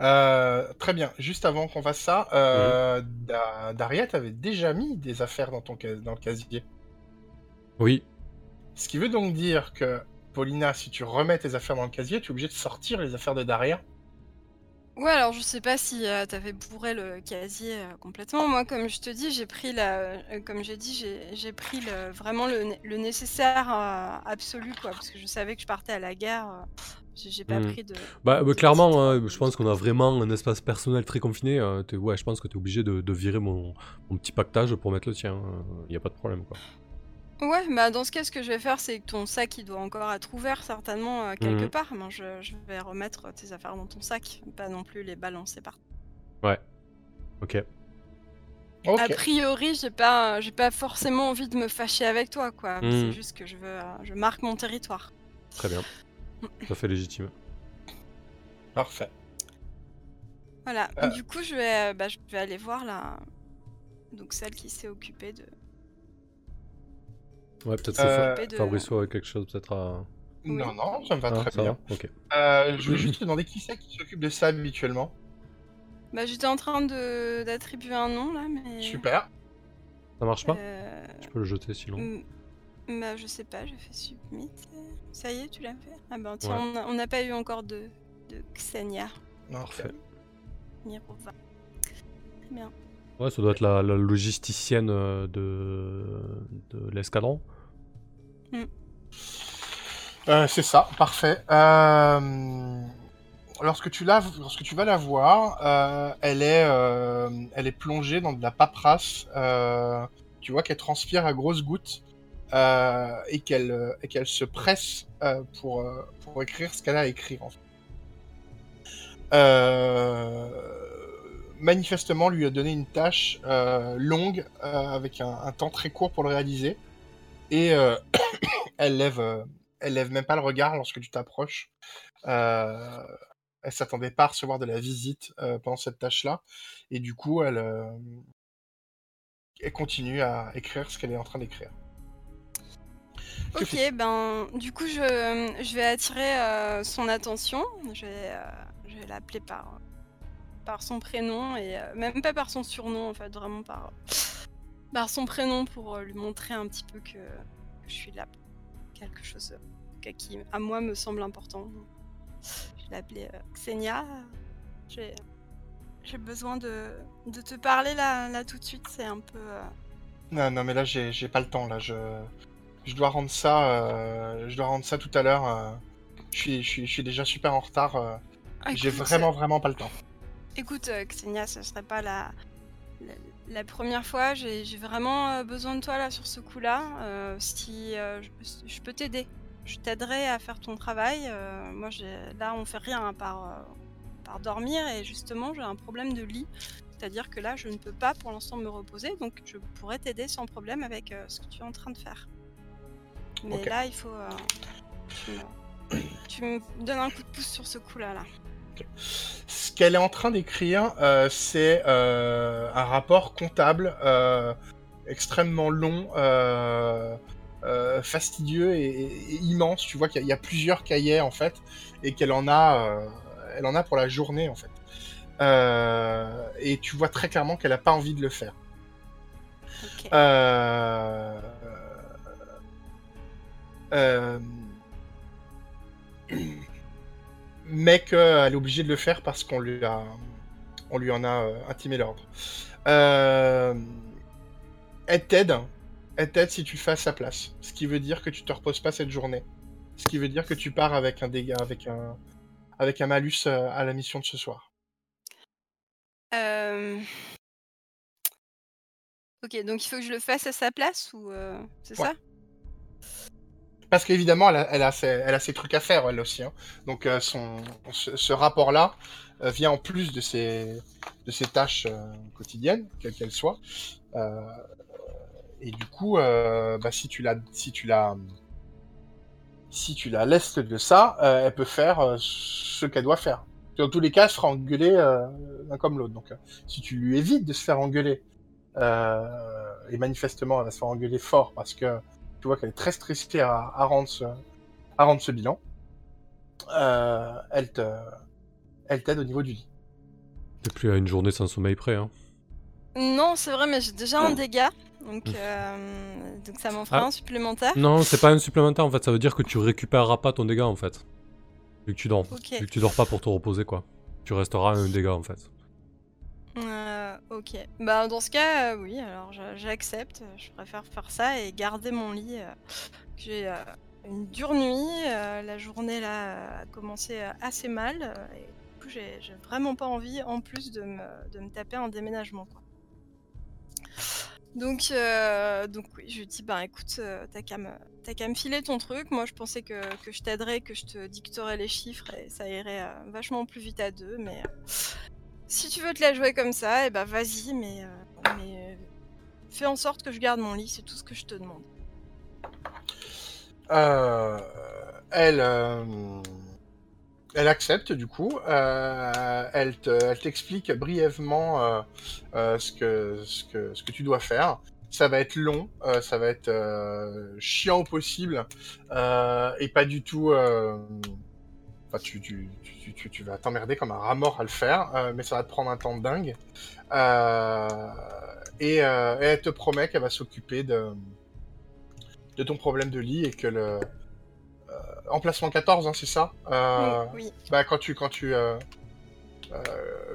C: Euh, très bien. Juste avant qu'on fasse ça, euh, Da- Daria t'avait déjà mis des affaires dans, ton dans le casier?
A: Oui,
C: Ce qui veut donc dire que, Paulina, si tu remets tes affaires dans le casier, tu es obligé de sortir les affaires de Daria.
D: Ouais, alors je sais pas si euh, t'avais bourré le casier euh, complètement. Moi, comme je te dis, j'ai pris la, euh, comme j'ai dit, j'ai j'ai pris le, vraiment le, né- le nécessaire euh, absolu, quoi, parce que je savais que je partais à la guerre. euh, j'ai pas
A: Hmm.
D: pris de.
A: Bah, bah,
D: de
A: clairement, hein, je pense qu'on a vraiment un espace personnel très confiné. euh, t'es- ouais, je pense que tu es obligé de, de virer mon, mon petit pactage pour mettre le tien. Il n'y a pas de problème. Quoi.
D: Ouais, bah dans ce cas, ce que je vais faire, c'est que ton sac, il doit encore être ouvert certainement euh, quelque
A: Mhm.
D: part. Ben, je, je vais remettre tes affaires dans ton sac, pas non plus les balancer par.
A: Ok.
C: Ok.
D: A priori, j'ai pas, j'ai pas forcément envie de me fâcher avec toi, quoi.
A: Mhm.
D: C'est juste que je veux, euh, je marque mon territoire.
A: Très bien. Tout à fait légitime.
C: Parfait.
D: Voilà.
C: Euh.
D: Du coup, je vais, euh, bah, je vais aller voir la, donc celle qui s'est occupée de.
A: Ouais, peut-être
C: Euh,
D: de-
A: Fabricio avec quelque chose peut-être à.
D: Oui.
C: Non, non, ça me va
A: Ah,
C: très bien.
A: va Ok.
C: Euh, je vais juste te demander qui c'est qui s'occupe de ça habituellement?
D: Bah, j'étais en train de d'attribuer un nom là, mais.
C: Super.
A: Ça marche pas?
D: Euh,
A: Tu peux le jeter sinon.
D: mm, Bah, je sais pas, j'ai fait submit. Ça y est, tu l'as fait? Ah ben tiens,
A: Ouais.
D: on n'a pas eu encore de, de Xenia
C: Non,
A: Parfait.
D: Mirova. Très bien.
A: Ouais, ça doit être la, la logisticienne euh, de, de l'escadron.
C: Euh, c'est ça, parfait. Euh, Lorsque tu, la... Lorsque tu vas la voir, euh, elle, est, elle est plongée dans de la paperasse. Tu vois qu'elle transpire à grosses gouttes et qu'elle se presse pour, pour écrire ce qu'elle a à écrire. En fait. Manifestement, lui a donné une tâche longue avec un temps très court pour le réaliser. Et euh, [COUGHS] elle lève, euh, elle lève même pas le regard lorsque tu t'approches. Euh, elle s'attendait pas à recevoir de la visite euh, pendant cette tâche-là, et du coup, elle, euh, continue à écrire ce qu'elle est en train d'écrire.
D: Ok, ben du coup je, je vais attirer son attention. Je vais, je vais l'appeler par, par son prénom et même pas par son surnom en fait, vraiment par, par son prénom pour euh, lui montrer un petit peu que, que je suis là pour quelque chose euh, qui à moi me semble important. Je vais l'appeler euh, Xenia. J'ai j'ai besoin de, de te parler là, là tout de suite, c'est un peu... euh,
C: Non, non, mais là, j'ai j'ai pas le temps. Là, je, je dois rendre ça. euh, je dois rendre ça tout à l'heure. Je suis, je suis, je suis déjà super en retard. euh, J'ai vraiment, vraiment pas le temps.
D: Écoute, Xenia, ce serait pas la, la, la première fois. J'ai vraiment euh, besoin de toi là sur ce coup-là. Euh, si euh, je, je peux t'aider, je t'aiderai à faire ton travail. Euh, moi, là, on fait rien à part, par dormir et justement, j'ai un problème de lit. C'est-à-dire que là, je ne peux pas pour l'instant me reposer, donc je pourrais t'aider sans problème avec ce que tu es en train de faire. Mais là, il faut. tu, me, tu me donnes un coup de pouce sur ce coup-là. Là.
C: Ce qu'elle est en train d'écrire, euh, c'est euh, un rapport comptable euh, extrêmement long, fastidieux et, et- et immense. Tu vois qu'il y, a- il y a plusieurs cahiers en fait, et qu'elle en a, elle en a pour la journée en fait. Et tu vois très clairement qu'elle n'a pas envie de le faire. Euh... [CLEARS THROAT] Mais qu'elle est obligée de le faire parce qu'on lui a, on lui en a euh, intimé l'ordre. Euh... Elle t'aide, elle t'aide si tu le fais à sa place. Ce qui veut dire que tu te reposes pas cette journée. Ce qui veut dire que tu pars avec un dégât, avec un, avec un malus euh, à la mission de ce soir.
D: Euh, Ok, donc il faut que je le fasse à sa place ou c'est
C: Ouais.
D: ça?
C: Parce qu'évidemment, elle a, ses, trucs à faire, elle aussi. hein. Donc, euh, son, ce, rapport-là euh, vient en plus de ses, de ses tâches euh, quotidiennes, quelles qu'elles soient. Et du coup, bah, si tu la, si si tu la laisses de ça, elle peut faire ce qu'elle doit faire. Dans tous les cas, elle se fera engueuler euh, l'un comme l'autre. Donc, si tu lui évites de se faire engueuler, et manifestement, elle va se faire engueuler fort parce que tu vois qu'elle est très stressée à, à rendre, ce, à rendre ce bilan. Euh, elle te, elle t'aide au niveau du lit.
A: T'es plus à une journée sans sommeil près. Hein.
D: Non, c'est vrai, mais j'ai déjà un dégât, donc, euh, donc ça m'en fera
A: Ah.
D: un supplémentaire.
A: Non, c'est pas un supplémentaire en fait, ça veut dire que tu récupéreras pas ton dégât en fait. Vu que tu dors. Vu que tu dors pas pour te reposer quoi. Tu resteras à un dégât en fait.
D: Euh, ok. Bah dans ce cas, euh, oui. Alors j'accepte. Je préfère faire ça et garder mon lit. euh, J'ai euh, une dure nuit. la journée là a commencé assez mal. et du coup, j'ai vraiment pas envie, en plus, de me, taper un déménagement. Donc, oui, je lui dis, bah écoute, t'as qu'à me, filer ton truc. Moi, je pensais que, que je t'aiderais, que je te dicterais les chiffres et ça irait vachement plus vite à deux. Mais si tu veux te la jouer comme ça, et bah vas-y, mais, euh, euh, fais en sorte que je garde mon lit, c'est tout ce que je te demande.
C: Euh, elle, accepte du coup. Elle te- elle t'explique brièvement ce, que, ce, que, tu dois faire. Ça va être long, ça va être chiant au possible et pas du tout. Enfin, tu, tu, tu, tu, tu vas t'emmerder comme un rat mort à le faire, euh, mais ça va te prendre un temps de dingue. Euh, et, euh, et elle te promet qu'elle va s'occuper de, de ton problème de lit et que le emplacement 14, hein, c'est ça?
D: Mm, oui,
C: bah, quand tu quand tu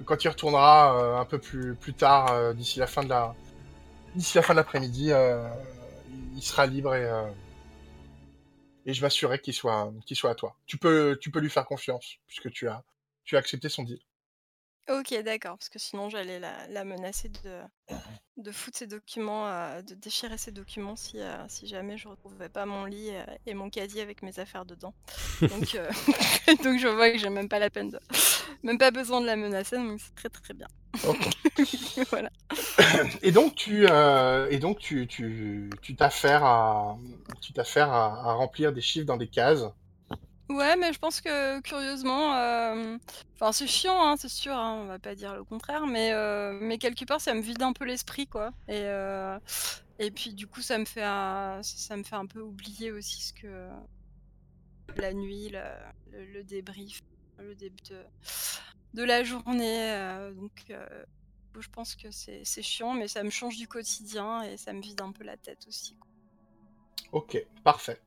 C: quand tu y retourneras un peu plus plus tard d'ici la fin de la d'ici la fin de l'après-midi, il sera libre et et je m'assurerai qu'il soit qu'il soit à toi. Tu peux tu peux lui faire confiance puisque tu as tu as accepté son deal.
D: Ok, d'accord, parce que sinon j'allais la, la menacer de, de foutre ses documents, euh, de déchirer ses documents si, euh, si jamais je retrouvais pas mon lit euh, et mon casier avec mes affaires dedans. Donc, [LAUGHS] [LAUGHS] donc je vois que j'ai même pas la peine de, même pas besoin de la menacer, donc c'est très très bien. [LAUGHS] Voilà.
C: Et donc tu et donc tu tu tu t'affaires à tu t'affaires à, à remplir des chiffres dans des cases.
D: Ouais, mais je pense que curieusement, euh, enfin c'est chiant, hein, c'est sûr, hein, on va pas dire le contraire, mais, euh, mais quelque part ça me vide un peu l'esprit, quoi. Et, euh, et puis du coup ça me fait un, ça me fait un peu oublier aussi ce que la nuit, le, le débrief, le début de, de la journée. euh, donc je pense que c'est chiant, mais ça me change du quotidien et ça me vide un peu la tête aussi. quoi.
C: Ok, parfait.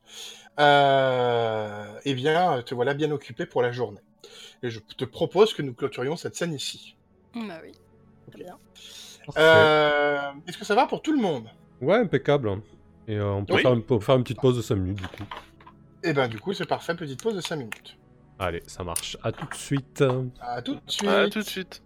C: Euh, eh bien, te voilà bien occupé pour la journée. Et je te propose que nous clôturions cette scène ici.
D: Bah oui, très bien.
C: Euh, Est-ce que ça va pour tout le monde?
A: Ouais, impeccable. Et euh, on peut,
B: Oui.
A: faire, une, peut faire une petite pause de 5 minutes du coup.
C: Eh ben, du coup, c'est parfait. Petite pause de 5 minutes.
A: Allez, ça marche. À tout de suite.
C: À tout de suite.
B: À tout de suite.